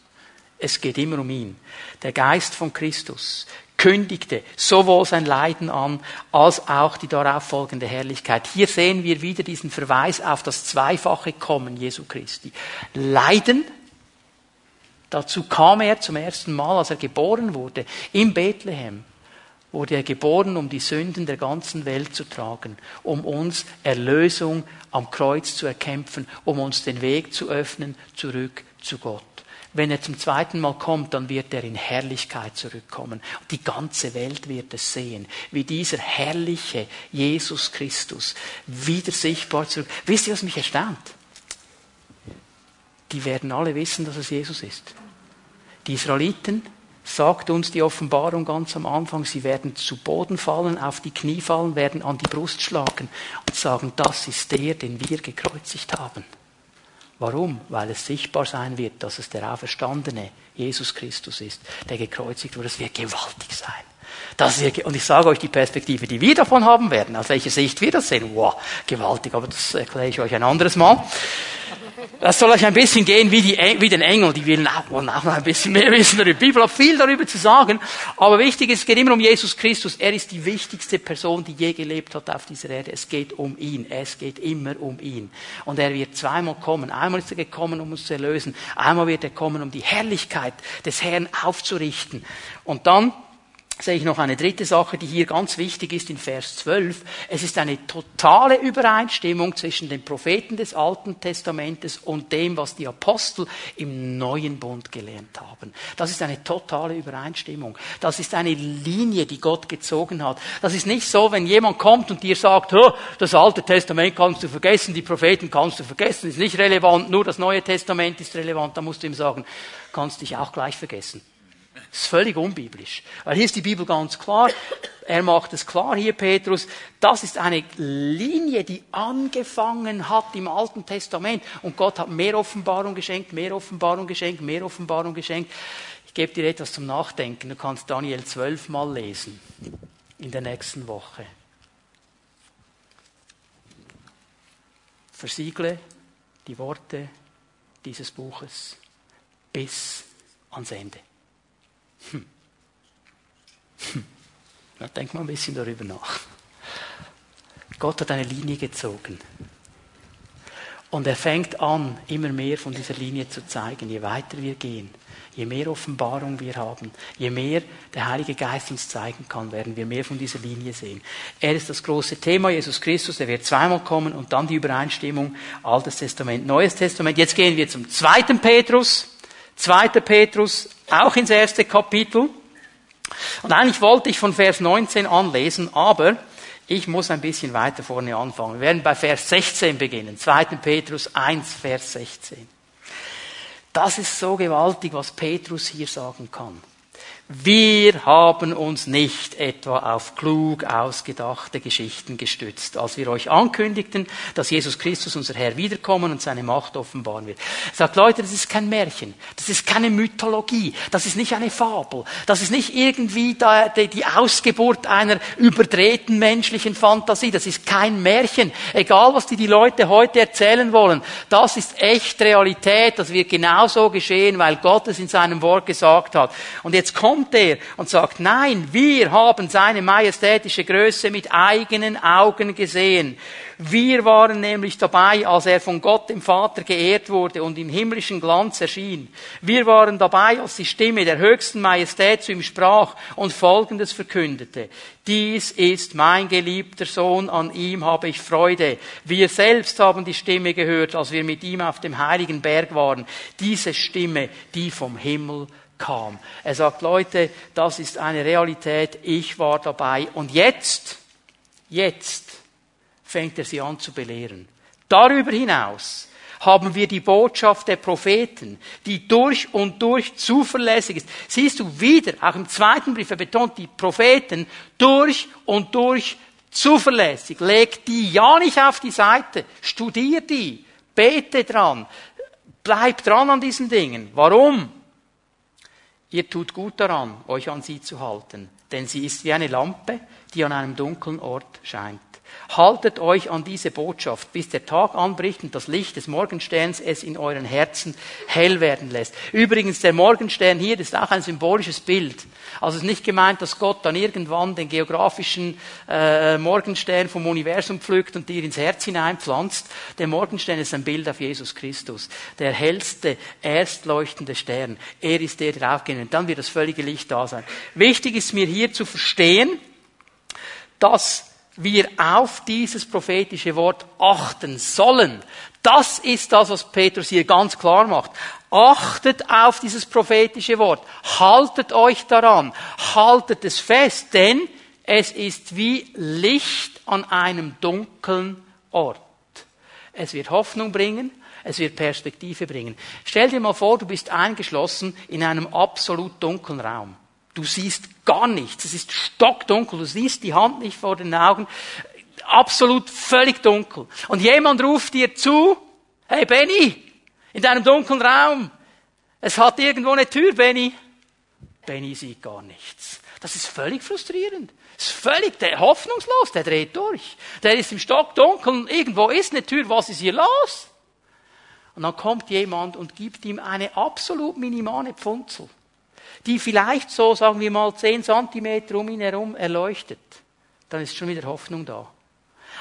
Es geht immer um ihn. Der Geist von Christus kündigte sowohl sein Leiden an, als auch die darauf folgende Herrlichkeit. Hier sehen wir wieder diesen Verweis auf das zweifache Kommen Jesu Christi. Leiden, dazu kam er zum ersten Mal, als er geboren wurde, in Bethlehem wurde er geboren, um die Sünden der ganzen Welt zu tragen, um uns Erlösung am Kreuz zu erkämpfen, um uns den Weg zu öffnen zurück zu Gott. Wenn er zum zweiten Mal kommt, dann wird er in Herrlichkeit zurückkommen. Die ganze Welt wird es sehen, wie dieser herrliche Jesus Christus wieder sichtbar zurück. Wisst ihr, was mich erstaunt? Die werden alle wissen, dass es Jesus ist. Die Israeliten, sagt uns die Offenbarung ganz am Anfang, sie werden zu Boden fallen, auf die Knie fallen, werden an die Brust schlagen und sagen, das ist der, den wir gekreuzigt haben. Warum? Weil es sichtbar sein wird, dass es der auferstandene Jesus Christus ist, der gekreuzigt wurde. Das wird gewaltig sein. Das wird, und ich sage euch die Perspektive, die wir davon haben werden, aus welcher Sicht wir das sehen. Wow, gewaltig, aber das erkläre ich euch ein anderes Mal. Das soll euch ein bisschen gehen wie, die, wie den Engel, die wollen auch, wollen auch noch ein bisschen mehr wissen darüber. Die Bibel hat viel darüber zu sagen, aber wichtig ist, es geht immer um Jesus Christus. Er ist die wichtigste Person, die je gelebt hat auf dieser Erde. Es geht um ihn. Es geht immer um ihn. Und er wird zweimal kommen. Einmal ist er gekommen, um uns zu erlösen. Einmal wird er kommen, um die Herrlichkeit des Herrn aufzurichten. Und dann sehe ich noch eine dritte Sache, die hier ganz wichtig ist in Vers 12. Es ist eine totale Übereinstimmung zwischen den Propheten des Alten Testamentes und dem, was die Apostel im Neuen Bund gelernt haben. Das ist eine totale Übereinstimmung. Das ist eine Linie, die Gott gezogen hat. Das ist nicht so, wenn jemand kommt und dir sagt, das Alte Testament kannst du vergessen, die Propheten kannst du vergessen, ist nicht relevant, nur das Neue Testament ist relevant, da musst du ihm sagen, kannst dich auch gleich vergessen. Das ist völlig unbiblisch. Weil hier ist die Bibel ganz klar. Er macht es klar hier, Petrus. Das ist eine Linie, die angefangen hat im Alten Testament. Und Gott hat mehr Offenbarung geschenkt, mehr Offenbarung geschenkt, mehr Offenbarung geschenkt. Ich gebe dir etwas zum Nachdenken. Du kannst Daniel 12 mal lesen. In der nächsten Woche. Versiegle die Worte dieses Buches bis ans Ende. Hm. Hm. Denk mal ein bisschen darüber nach. Gott hat eine Linie gezogen. Und er fängt an, immer mehr von dieser Linie zu zeigen, je weiter wir gehen, je mehr Offenbarung wir haben, je mehr der Heilige Geist uns zeigen kann, werden wir mehr von dieser Linie sehen. Er ist das große Thema, Jesus Christus, er wird zweimal kommen und dann die Übereinstimmung, Altes Testament, Neues Testament. Jetzt gehen wir zum zweiten Petrus. 2. Petrus, auch ins erste Kapitel. Und eigentlich wollte ich von Vers 19 anlesen, aber ich muss ein bisschen weiter vorne anfangen. Wir werden bei Vers 16 beginnen. 2. Petrus 1, Vers 16. Das ist so gewaltig, was Petrus hier sagen kann. Wir haben uns nicht etwa auf klug ausgedachte Geschichten gestützt, als wir euch ankündigten, dass Jesus Christus, unser Herr, wiederkommen und seine Macht offenbaren wird. Er sagt, Leute, das ist kein Märchen, das ist keine Mythologie, das ist nicht eine Fabel, das ist nicht irgendwie die Ausgeburt einer überdrehten menschlichen Fantasie, das ist kein Märchen. Egal, was die, die Leute heute erzählen wollen, das ist echt Realität, das wird genauso geschehen, weil Gott es in seinem Wort gesagt hat. Und jetzt kommt kommt er und sagt, nein, wir haben seine majestätische Größe mit eigenen Augen gesehen. Wir waren nämlich dabei, als er von Gott dem Vater geehrt wurde und im himmlischen Glanz erschien. Wir waren dabei, als die Stimme der höchsten Majestät zu ihm sprach und Folgendes verkündete. Dies ist mein geliebter Sohn, an ihm habe ich Freude. Wir selbst haben die Stimme gehört, als wir mit ihm auf dem heiligen Berg waren. Diese Stimme, die vom Himmel kam. Er sagt, Leute, das ist eine Realität, ich war dabei und jetzt, jetzt fängt er sie an zu belehren. Darüber hinaus haben wir die Botschaft der Propheten, die durch und durch zuverlässig ist. Siehst du wieder, auch im zweiten Brief, er betont die Propheten durch und durch zuverlässig. Leg die ja nicht auf die Seite, studier die, bete dran, bleib dran an diesen Dingen. Warum? Ihr tut gut daran, euch an sie zu halten, denn sie ist wie eine Lampe, die an einem dunklen Ort scheint. Haltet euch an diese Botschaft, bis der Tag anbricht und das Licht des Morgensterns es in euren Herzen hell werden lässt. Übrigens, der Morgenstern hier ist auch ein symbolisches Bild. Also es ist nicht gemeint, dass Gott dann irgendwann den geografischen äh, Morgenstern vom Universum pflückt und dir ins Herz hineinpflanzt. Der Morgenstern ist ein Bild auf Jesus Christus. Der hellste, erstleuchtende Stern. Er ist der, der aufgeht. Und dann wird das völlige Licht da sein. Wichtig ist mir hier zu verstehen, dass wir auf dieses prophetische Wort achten sollen. Das ist das, was Petrus hier ganz klar macht. Achtet auf dieses prophetische Wort. Haltet euch daran. Haltet es fest, denn es ist wie Licht an einem dunklen Ort. Es wird Hoffnung bringen. Es wird Perspektive bringen. Stell dir mal vor, du bist eingeschlossen in einem absolut dunklen Raum. Du siehst gar nichts. Es ist stockdunkel. Du siehst die Hand nicht vor den Augen. Absolut völlig dunkel. Und jemand ruft dir zu, hey Benny, in deinem dunklen Raum. Es hat irgendwo eine Tür, Benny. Benny sieht gar nichts. Das ist völlig frustrierend. Das ist völlig der, hoffnungslos. Der dreht durch. Der ist im Stockdunkel. Irgendwo ist eine Tür. Was ist hier los? Und dann kommt jemand und gibt ihm eine absolut minimale Pfunzel die vielleicht so, sagen wir mal, zehn Zentimeter um ihn herum erleuchtet, dann ist schon wieder Hoffnung da.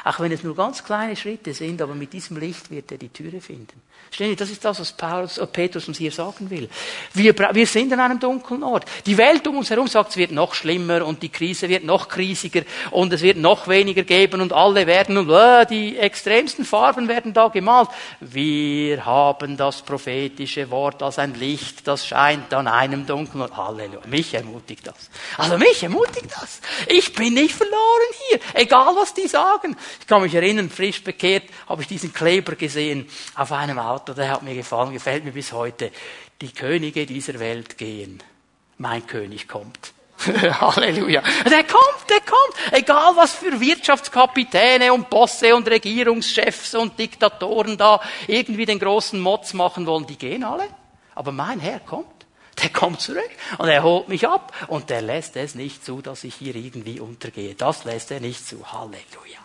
Auch wenn es nur ganz kleine Schritte sind, aber mit diesem Licht wird er die Türe finden. Ständig, das ist das, was Paulus, äh, Petrus uns hier sagen will. Wir, wir sind an einem dunklen Ort. Die Welt um uns herum sagt, es wird noch schlimmer und die Krise wird noch krisiger und es wird noch weniger geben und alle werden und äh, die extremsten Farben werden da gemalt. Wir haben das prophetische Wort als ein Licht, das scheint an einem dunklen Ort. Halleluja. Mich ermutigt das. Also mich ermutigt das. Ich bin nicht verloren hier. Egal was die sagen. Ich kann mich erinnern, frisch bekehrt habe ich diesen Kleber gesehen auf einem Auto der hat mir gefallen, gefällt mir bis heute. Die Könige dieser Welt gehen. Mein König kommt. Halleluja. Der kommt, der kommt. Egal was für Wirtschaftskapitäne und Bosse und Regierungschefs und Diktatoren da irgendwie den großen Motz machen wollen, die gehen alle. Aber mein Herr kommt. Der kommt zurück und er holt mich ab und der lässt es nicht zu, dass ich hier irgendwie untergehe. Das lässt er nicht zu. Halleluja.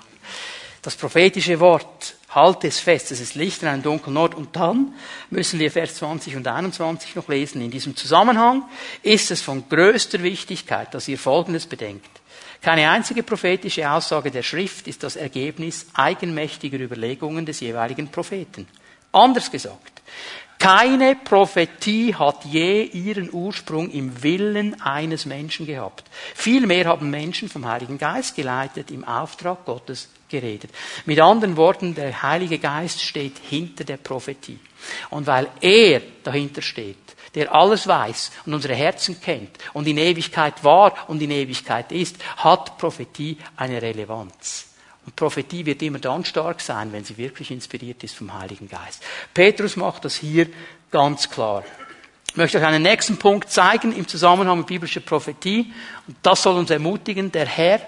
Das prophetische Wort Halte es fest, es ist Licht in einem dunklen Ort. Und dann müssen wir Vers 20 und 21 noch lesen. In diesem Zusammenhang ist es von größter Wichtigkeit, dass ihr Folgendes bedenkt. Keine einzige prophetische Aussage der Schrift ist das Ergebnis eigenmächtiger Überlegungen des jeweiligen Propheten. Anders gesagt, keine Prophetie hat je ihren Ursprung im Willen eines Menschen gehabt. Vielmehr haben Menschen vom Heiligen Geist geleitet im Auftrag Gottes geredet. Mit anderen Worten, der Heilige Geist steht hinter der Prophetie. Und weil er dahinter steht, der alles weiß und unsere Herzen kennt und in Ewigkeit war und in Ewigkeit ist, hat Prophetie eine Relevanz. Und Prophetie wird immer dann stark sein, wenn sie wirklich inspiriert ist vom Heiligen Geist. Petrus macht das hier ganz klar. Ich möchte euch einen nächsten Punkt zeigen im Zusammenhang mit biblischer Prophetie. Und das soll uns ermutigen. Der Herr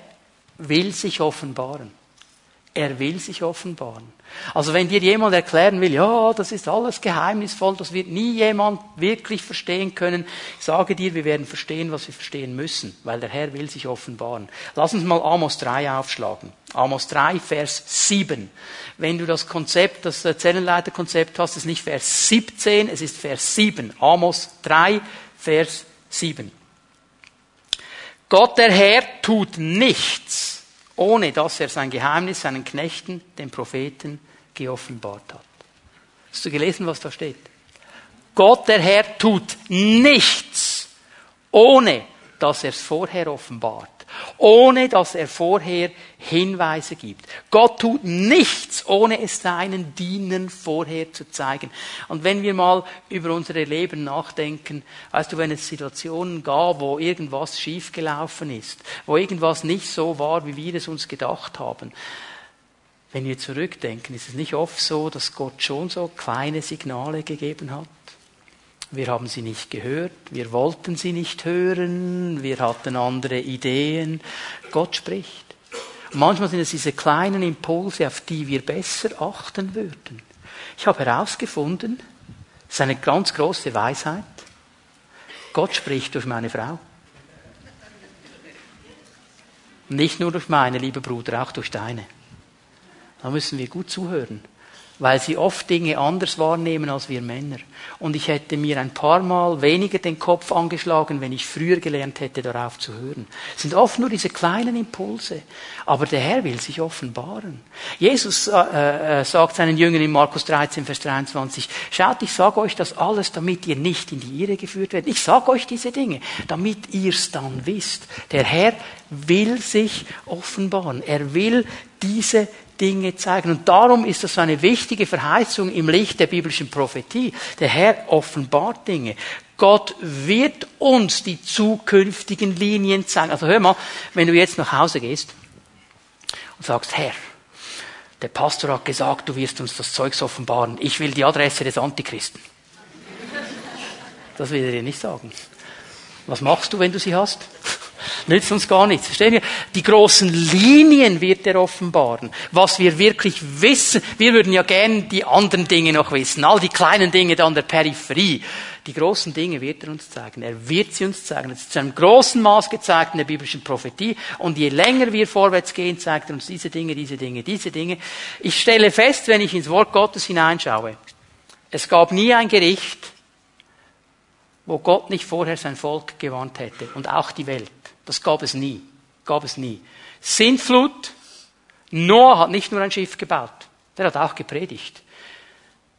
will sich offenbaren. Er will sich offenbaren. Also wenn dir jemand erklären will, ja, das ist alles geheimnisvoll, das wird nie jemand wirklich verstehen können, ich sage dir, wir werden verstehen, was wir verstehen müssen, weil der Herr will sich offenbaren. Lass uns mal Amos 3 aufschlagen. Amos 3, Vers 7. Wenn du das Konzept, das Zellenleiterkonzept hast, ist nicht Vers 17, es ist Vers 7. Amos 3, Vers 7. Gott der Herr tut nichts ohne dass er sein Geheimnis seinen Knechten, den Propheten, geoffenbart hat. Hast du gelesen, was da steht? Gott, der Herr, tut nichts, ohne dass er es vorher offenbart ohne dass er vorher Hinweise gibt. Gott tut nichts, ohne es seinen Dienern vorher zu zeigen. Und wenn wir mal über unsere Leben nachdenken, weißt du, wenn es Situationen gab, wo irgendwas schiefgelaufen ist, wo irgendwas nicht so war, wie wir es uns gedacht haben, wenn wir zurückdenken, ist es nicht oft so, dass Gott schon so kleine Signale gegeben hat? Wir haben sie nicht gehört, wir wollten sie nicht hören, wir hatten andere Ideen. Gott spricht. Manchmal sind es diese kleinen Impulse, auf die wir besser achten würden. Ich habe herausgefunden, das ist eine ganz große Weisheit, Gott spricht durch meine Frau. Nicht nur durch meine, liebe Bruder, auch durch deine. Da müssen wir gut zuhören weil sie oft Dinge anders wahrnehmen als wir Männer. Und ich hätte mir ein paar Mal weniger den Kopf angeschlagen, wenn ich früher gelernt hätte, darauf zu hören. Es sind oft nur diese kleinen Impulse. Aber der Herr will sich offenbaren. Jesus äh, äh, sagt seinen Jüngern in Markus 13, Vers 23, schaut, ich sage euch das alles, damit ihr nicht in die Irre geführt werdet. Ich sage euch diese Dinge, damit ihr es dann wisst. Der Herr will sich offenbaren. Er will diese Dinge zeigen. Und darum ist das eine wichtige Verheißung im Licht der biblischen Prophetie. Der Herr offenbart Dinge. Gott wird uns die zukünftigen Linien zeigen. Also hör mal, wenn du jetzt nach Hause gehst und sagst, Herr, der Pastor hat gesagt, du wirst uns das Zeugs offenbaren. Ich will die Adresse des Antichristen. Das will er dir nicht sagen. Was machst du, wenn du sie hast? Nützt uns gar nichts. Verstehen wir? Die großen Linien wird er offenbaren. Was wir wirklich wissen. Wir würden ja gern die anderen Dinge noch wissen. All die kleinen Dinge da an der Peripherie. Die großen Dinge wird er uns zeigen. Er wird sie uns zeigen. Es ist zu einem großen Maß gezeigt in der biblischen Prophetie. Und je länger wir vorwärts gehen, zeigt er uns diese Dinge, diese Dinge, diese Dinge. Ich stelle fest, wenn ich ins Wort Gottes hineinschaue, es gab nie ein Gericht, wo Gott nicht vorher sein Volk gewarnt hätte und auch die Welt. Das gab es nie. Gab es nie. Sintflut. Noah hat nicht nur ein Schiff gebaut. Der hat auch gepredigt.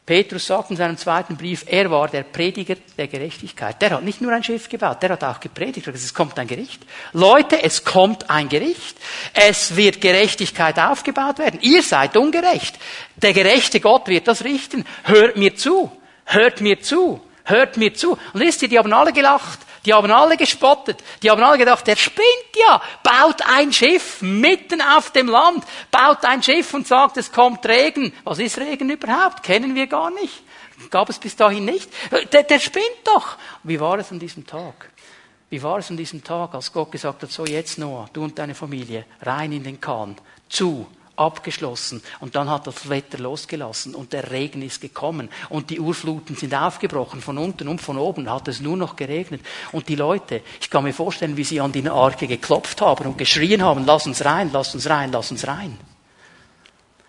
Petrus sagt in seinem zweiten Brief, er war der Prediger der Gerechtigkeit. Der hat nicht nur ein Schiff gebaut, der hat auch gepredigt. Es kommt ein Gericht. Leute, es kommt ein Gericht. Es wird Gerechtigkeit aufgebaut werden. Ihr seid ungerecht. Der gerechte Gott wird das richten. Hört mir zu. Hört mir zu. Hört mir zu. Und wisst ihr, die haben alle gelacht. Die haben alle gespottet. Die haben alle gedacht, der spinnt ja. Baut ein Schiff mitten auf dem Land. Baut ein Schiff und sagt, es kommt Regen. Was ist Regen überhaupt? Kennen wir gar nicht. Gab es bis dahin nicht. Der, der spinnt doch. Wie war es an diesem Tag? Wie war es an diesem Tag, als Gott gesagt hat, so jetzt Noah, du und deine Familie, rein in den Kahn, zu, abgeschlossen und dann hat das Wetter losgelassen und der Regen ist gekommen und die Urfluten sind aufgebrochen von unten und von oben hat es nur noch geregnet und die Leute, ich kann mir vorstellen, wie sie an die Arke geklopft haben und geschrien haben, lass uns rein, lass uns rein, lass uns rein.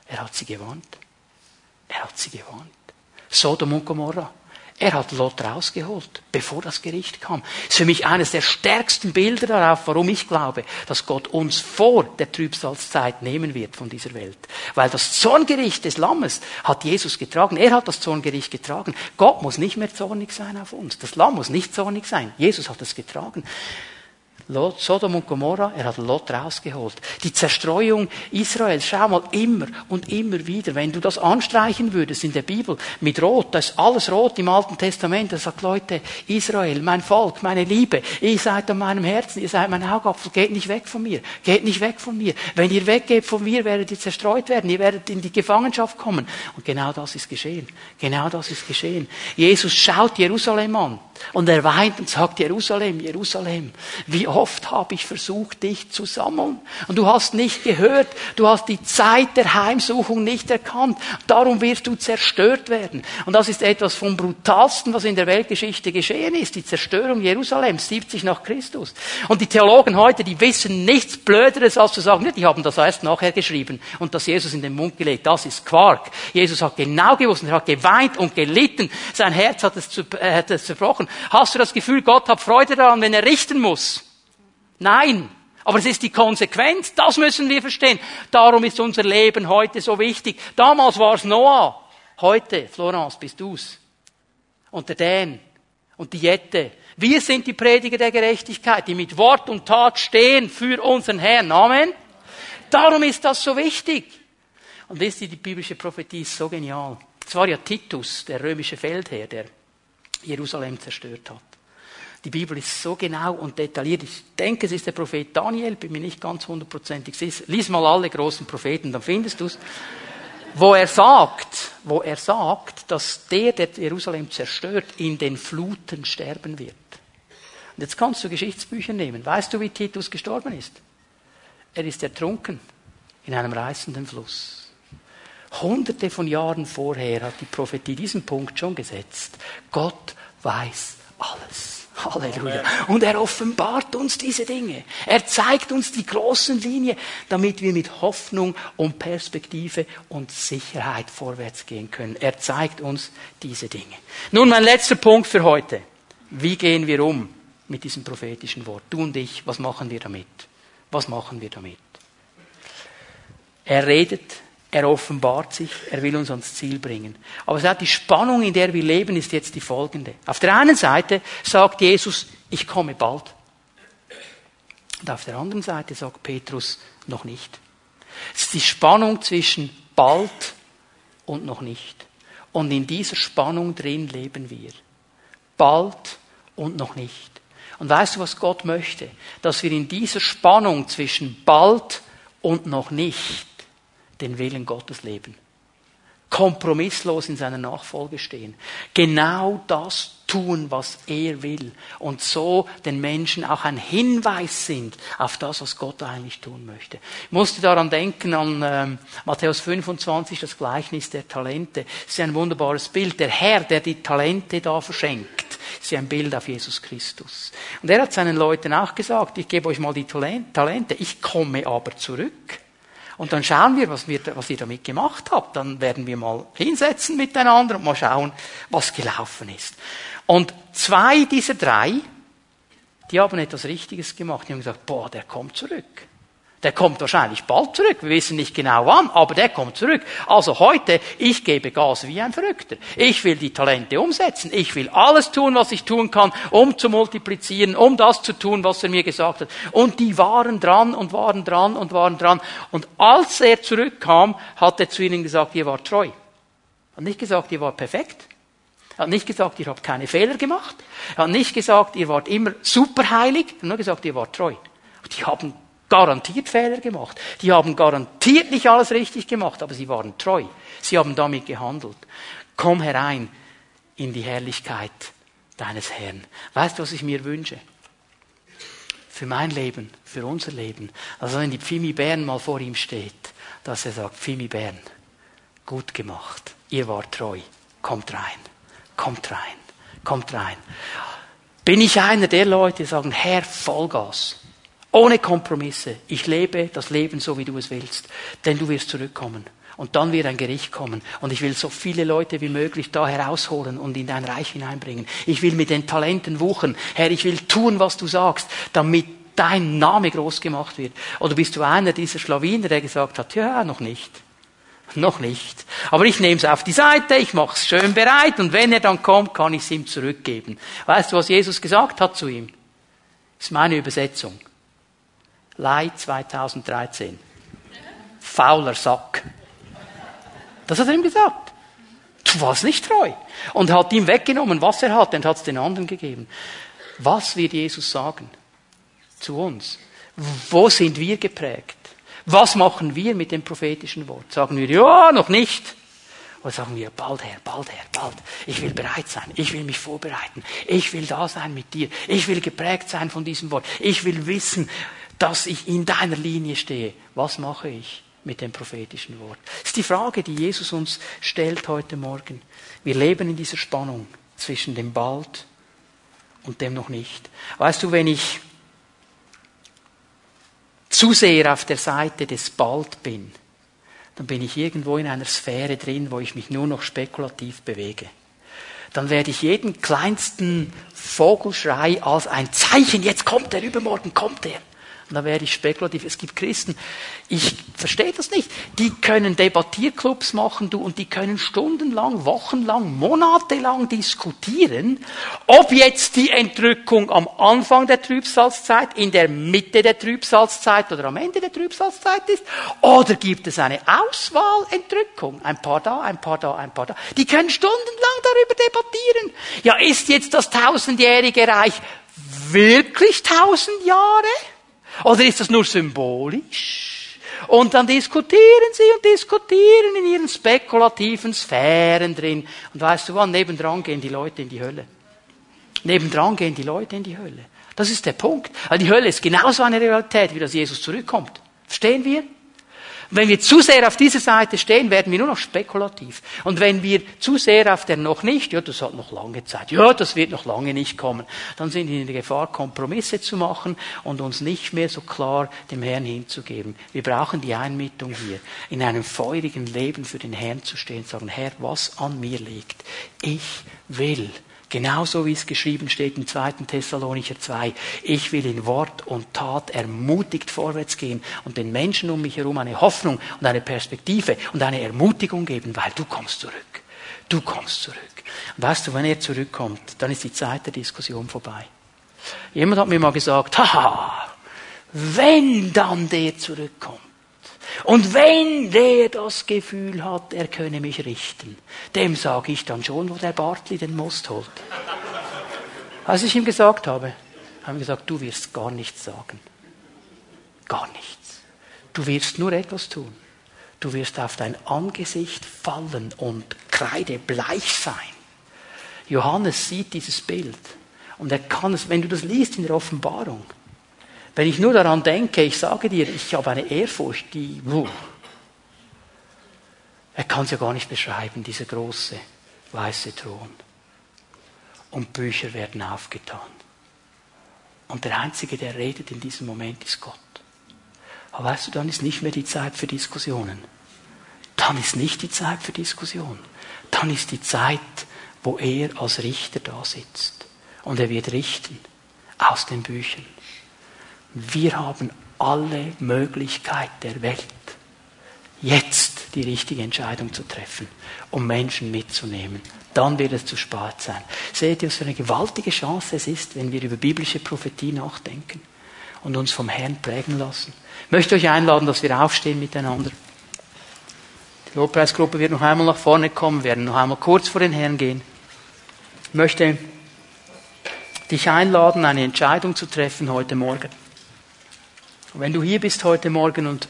Er hat sie gewarnt. Er hat sie gewarnt. Sodom und Gomorra. Er hat Lot rausgeholt, bevor das Gericht kam. Das ist für mich eines der stärksten Bilder darauf, warum ich glaube, dass Gott uns vor der Trübsalzeit nehmen wird von dieser Welt. Weil das Zorngericht des Lammes hat Jesus getragen. Er hat das Zorngericht getragen. Gott muss nicht mehr zornig sein auf uns. Das Lamm muss nicht zornig sein. Jesus hat es getragen. Lot, Sodom und Gomorra, er hat Lot rausgeholt. Die Zerstreuung Israels, schau mal, immer und immer wieder, wenn du das anstreichen würdest in der Bibel mit Rot, da ist alles rot im Alten Testament, da sagt Leute, Israel, mein Volk, meine Liebe, ihr seid an meinem Herzen, ihr seid mein Augapfel, geht nicht weg von mir, geht nicht weg von mir. Wenn ihr weggeht von mir, werdet ihr zerstreut werden, ihr werdet in die Gefangenschaft kommen. Und genau das ist geschehen. Genau das ist geschehen. Jesus schaut Jerusalem an und er weint und sagt, Jerusalem, Jerusalem, wie oft habe ich versucht, dich zu sammeln. Und du hast nicht gehört, du hast die Zeit der Heimsuchung nicht erkannt. Darum wirst du zerstört werden. Und das ist etwas vom brutalsten, was in der Weltgeschichte geschehen ist. Die Zerstörung Jerusalems, 70 nach Christus. Und die Theologen heute, die wissen nichts Blöderes, als zu sagen, die haben das erst nachher geschrieben und das Jesus in den Mund gelegt. Das ist Quark. Jesus hat genau gewusst, er hat geweint und gelitten. Sein Herz hat es, äh, hat es zerbrochen. Hast du das Gefühl, Gott hat Freude daran, wenn er richten muss? Nein. Aber es ist die Konsequenz, das müssen wir verstehen. Darum ist unser Leben heute so wichtig. Damals war es Noah. Heute, Florence, bist du's. Und der Dan. Und die Jette. Wir sind die Prediger der Gerechtigkeit, die mit Wort und Tat stehen für unseren Herrn. Amen. Darum ist das so wichtig. Und wisst ihr, die biblische Prophetie ist so genial. Es war ja Titus, der römische Feldherr, der Jerusalem zerstört hat. Die Bibel ist so genau und detailliert. Ich denke, es ist der Prophet Daniel, bin mir nicht ganz hundertprozentig sicher. Lies mal alle großen Propheten, dann findest du es. Wo er sagt, wo er sagt, dass der, der Jerusalem zerstört, in den Fluten sterben wird. Und jetzt kannst du Geschichtsbücher nehmen. Weißt du, wie Titus gestorben ist? Er ist ertrunken in einem reißenden Fluss. Hunderte von Jahren vorher hat die Prophetie diesen Punkt schon gesetzt. Gott weiß alles. Halleluja. Und er offenbart uns diese Dinge. Er zeigt uns die großen Linien, damit wir mit Hoffnung und Perspektive und Sicherheit vorwärts gehen können. Er zeigt uns diese Dinge. Nun mein letzter Punkt für heute. Wie gehen wir um mit diesem prophetischen Wort? Du und ich, was machen wir damit? Was machen wir damit? Er redet er offenbart sich, er will uns ans Ziel bringen. Aber die Spannung, in der wir leben, ist jetzt die folgende. Auf der einen Seite sagt Jesus, ich komme bald. Und auf der anderen Seite sagt Petrus, noch nicht. Es ist die Spannung zwischen bald und noch nicht. Und in dieser Spannung drin leben wir. Bald und noch nicht. Und weißt du, was Gott möchte? Dass wir in dieser Spannung zwischen bald und noch nicht den Willen Gottes leben. Kompromisslos in seiner Nachfolge stehen. Genau das tun, was er will. Und so den Menschen auch ein Hinweis sind auf das, was Gott eigentlich tun möchte. Ich musste daran denken an ähm, Matthäus 25, das Gleichnis der Talente. Das ist ein wunderbares Bild. Der Herr, der die Talente da verschenkt, ist ein Bild auf Jesus Christus. Und er hat seinen Leuten auch gesagt, ich gebe euch mal die Talente, ich komme aber zurück und dann schauen wir, was, wir, was ihr damit gemacht habt. Dann werden wir mal hinsetzen miteinander und mal schauen, was gelaufen ist. Und zwei dieser drei, die haben etwas Richtiges gemacht. Die haben gesagt, boah, der kommt zurück. Der kommt wahrscheinlich bald zurück. Wir wissen nicht genau wann, aber der kommt zurück. Also heute, ich gebe Gas wie ein Verrückter. Ich will die Talente umsetzen. Ich will alles tun, was ich tun kann, um zu multiplizieren, um das zu tun, was er mir gesagt hat. Und die waren dran und waren dran und waren dran. Und als er zurückkam, hat er zu ihnen gesagt, ihr wart treu. Er hat nicht gesagt, ihr wart perfekt. Er hat nicht gesagt, ihr habt keine Fehler gemacht. Er hat nicht gesagt, ihr wart immer superheilig. Er hat nur gesagt, ihr wart treu. Die haben garantiert Fehler gemacht. Die haben garantiert nicht alles richtig gemacht, aber sie waren treu. Sie haben damit gehandelt. Komm herein in die Herrlichkeit deines Herrn. Weißt du, was ich mir wünsche? Für mein Leben, für unser Leben. Also wenn die Pfimi Bern mal vor ihm steht, dass er sagt, Pfimi Bern, gut gemacht. Ihr wart treu. Kommt rein. Kommt rein. Kommt rein. Bin ich einer der Leute, die sagen, Herr, Vollgas. Ohne Kompromisse. Ich lebe das Leben so, wie du es willst. Denn du wirst zurückkommen. Und dann wird ein Gericht kommen. Und ich will so viele Leute wie möglich da herausholen und in dein Reich hineinbringen. Ich will mit den Talenten wuchen. Herr, ich will tun, was du sagst, damit dein Name groß gemacht wird. Oder bist du einer dieser Schlawiner, der gesagt hat, ja, noch nicht. Noch nicht. Aber ich nehme es auf die Seite, ich mache es schön bereit und wenn er dann kommt, kann ich es ihm zurückgeben. Weißt du, was Jesus gesagt hat zu ihm? Das ist meine Übersetzung. Leih 2013. Fauler Sack. Das hat er ihm gesagt. Du warst nicht treu. Und hat ihm weggenommen, was er hatte, und hat es den anderen gegeben. Was wird Jesus sagen zu uns? Wo sind wir geprägt? Was machen wir mit dem prophetischen Wort? Sagen wir, ja, noch nicht. Oder sagen wir, bald her, bald her, bald. Ich will bereit sein. Ich will mich vorbereiten. Ich will da sein mit dir. Ich will geprägt sein von diesem Wort. Ich will wissen, dass ich in deiner Linie stehe. Was mache ich mit dem prophetischen Wort? Das ist die Frage, die Jesus uns stellt heute Morgen. Wir leben in dieser Spannung zwischen dem bald und dem noch nicht. Weißt du, wenn ich zu sehr auf der Seite des bald bin, dann bin ich irgendwo in einer Sphäre drin, wo ich mich nur noch spekulativ bewege. Dann werde ich jeden kleinsten Vogelschrei als ein Zeichen, jetzt kommt er, übermorgen kommt er, da werde ich spekulativ. Es gibt Christen, ich verstehe das nicht. Die können Debattierclubs machen, du, und die können stundenlang, wochenlang, monatelang diskutieren, ob jetzt die Entrückung am Anfang der Trübsalzeit, in der Mitte der Trübsalzeit oder am Ende der Trübsalzeit ist, oder gibt es eine Auswahlentrückung? Ein paar da, ein paar da, ein paar da. Die können stundenlang darüber debattieren. Ja, ist jetzt das tausendjährige Reich wirklich tausend Jahre? Oder ist das nur symbolisch? Und dann diskutieren sie und diskutieren in ihren spekulativen Sphären drin. Und weißt du was? Nebendran gehen die Leute in die Hölle. Nebendran gehen die Leute in die Hölle. Das ist der Punkt. Weil die Hölle ist genauso eine Realität, wie dass Jesus zurückkommt. Verstehen wir? Wenn wir zu sehr auf dieser Seite stehen, werden wir nur noch spekulativ. Und wenn wir zu sehr auf der noch nicht, ja, das hat noch lange Zeit, ja, das wird noch lange nicht kommen, dann sind wir in der Gefahr, Kompromisse zu machen und uns nicht mehr so klar dem Herrn hinzugeben. Wir brauchen die Einmittung hier, in einem feurigen Leben für den Herrn zu stehen, sagen, Herr, was an mir liegt, ich will Genauso wie es geschrieben steht im 2. Thessalonicher 2. Ich will in Wort und Tat ermutigt vorwärts gehen und den Menschen um mich herum eine Hoffnung und eine Perspektive und eine Ermutigung geben, weil du kommst zurück. Du kommst zurück. Und weißt du, wenn er zurückkommt, dann ist die Zeit der Diskussion vorbei. Jemand hat mir mal gesagt, haha, wenn dann der zurückkommt, und wenn der das Gefühl hat, er könne mich richten, dem sage ich dann schon, wo der Bartli den Most holt. Als ich ihm gesagt habe, habe ich gesagt, du wirst gar nichts sagen. Gar nichts. Du wirst nur etwas tun. Du wirst auf dein Angesicht fallen und kreidebleich sein. Johannes sieht dieses Bild und er kann es, wenn du das liest in der Offenbarung, wenn ich nur daran denke, ich sage dir, ich habe eine Ehrfurcht, die, wuh, er kann es ja gar nicht beschreiben, dieser große weiße Thron. Und Bücher werden aufgetan. Und der Einzige, der redet in diesem Moment, ist Gott. Aber weißt du, dann ist nicht mehr die Zeit für Diskussionen. Dann ist nicht die Zeit für Diskussion. Dann ist die Zeit, wo er als Richter da sitzt. Und er wird richten aus den Büchern. Wir haben alle Möglichkeit der Welt, jetzt die richtige Entscheidung zu treffen, um Menschen mitzunehmen. Dann wird es zu spät sein. Seht ihr, was für eine gewaltige Chance es ist, wenn wir über biblische Prophetie nachdenken und uns vom Herrn prägen lassen. Ich möchte euch einladen, dass wir aufstehen miteinander. Die Lobpreisgruppe wird noch einmal nach vorne kommen, werden noch einmal kurz vor den Herrn gehen. Ich möchte dich einladen, eine Entscheidung zu treffen heute Morgen. Und wenn du hier bist heute Morgen und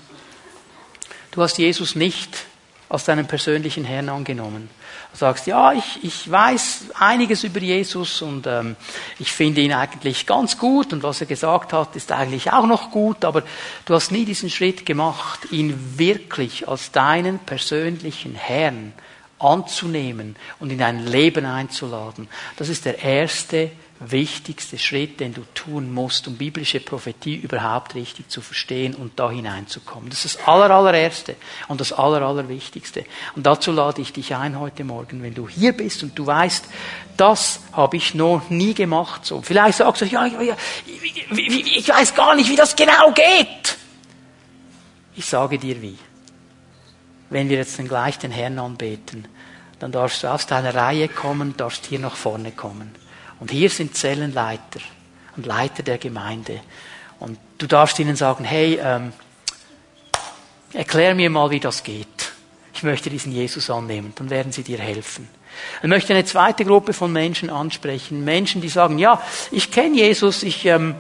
du hast Jesus nicht als deinen persönlichen Herrn angenommen, du sagst, ja, ich, ich weiß einiges über Jesus und ähm, ich finde ihn eigentlich ganz gut und was er gesagt hat, ist eigentlich auch noch gut, aber du hast nie diesen Schritt gemacht, ihn wirklich als deinen persönlichen Herrn anzunehmen und in dein Leben einzuladen. Das ist der erste wichtigste Schritt, den du tun musst, um biblische Prophetie überhaupt richtig zu verstehen und da hineinzukommen. Das ist das aller, allererste und das aller, allerwichtigste. Und dazu lade ich dich ein heute Morgen, wenn du hier bist und du weißt, das habe ich noch nie gemacht. So, vielleicht sagst du, ja, ja, ja, ich weiß gar nicht, wie das genau geht. Ich sage dir wie. Wenn wir jetzt dann gleich den Herrn anbeten, dann darfst du aus deiner Reihe kommen, darfst hier nach vorne kommen. Und hier sind Zellenleiter. und Leiter der Gemeinde. Und du darfst ihnen sagen, hey, ähm, erklär mir mal, wie das geht. Ich möchte diesen Jesus annehmen. Dann werden sie dir helfen. Ich möchte eine zweite Gruppe von Menschen ansprechen. Menschen, die sagen, ja, ich kenne Jesus, ich, ähm,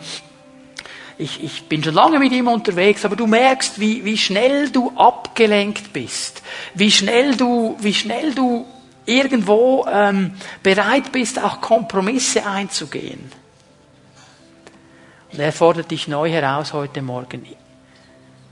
ich, ich bin schon lange mit ihm unterwegs, aber du merkst, wie, wie schnell du abgelenkt bist, wie schnell du, wie schnell du irgendwo ähm, bereit bist, auch Kompromisse einzugehen. Und er fordert dich neu heraus heute Morgen,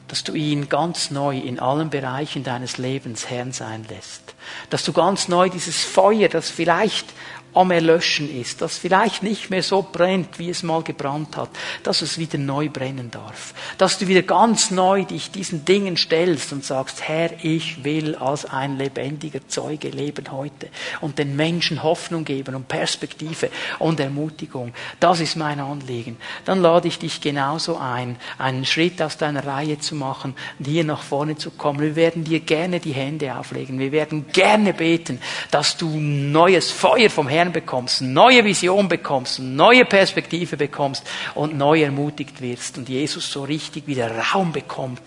dass du ihn ganz neu in allen Bereichen deines Lebens Herrn sein lässt. Dass du ganz neu dieses Feuer, das vielleicht am Erlöschen ist, das vielleicht nicht mehr so brennt, wie es mal gebrannt hat, dass es wieder neu brennen darf. Dass du wieder ganz neu dich diesen Dingen stellst und sagst, Herr, ich will als ein lebendiger Zeuge leben heute und den Menschen Hoffnung geben und Perspektive und Ermutigung. Das ist mein Anliegen. Dann lade ich dich genauso ein, einen Schritt aus deiner Reihe zu machen und hier nach vorne zu kommen. Wir werden dir gerne die Hände auflegen. Wir werden gerne beten, dass du neues Feuer vom Herrn Herrn bekommst, neue Vision bekommst, neue Perspektive bekommst und neu ermutigt wirst und Jesus so richtig wieder Raum bekommt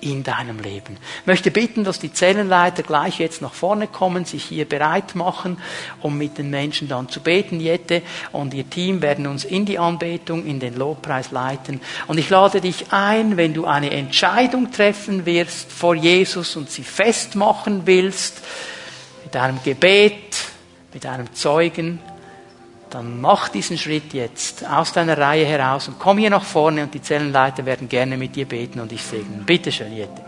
in deinem Leben. Ich möchte bitten, dass die Zellenleiter gleich jetzt nach vorne kommen, sich hier bereit machen, um mit den Menschen dann zu beten. Jette und ihr Team werden uns in die Anbetung, in den Lobpreis leiten. Und ich lade dich ein, wenn du eine Entscheidung treffen wirst vor Jesus und sie festmachen willst, mit einem Gebet, mit einem Zeugen, dann mach diesen Schritt jetzt aus deiner Reihe heraus und komm hier nach vorne und die Zellenleiter werden gerne mit dir beten und dich segnen. Bitte schön, Jette.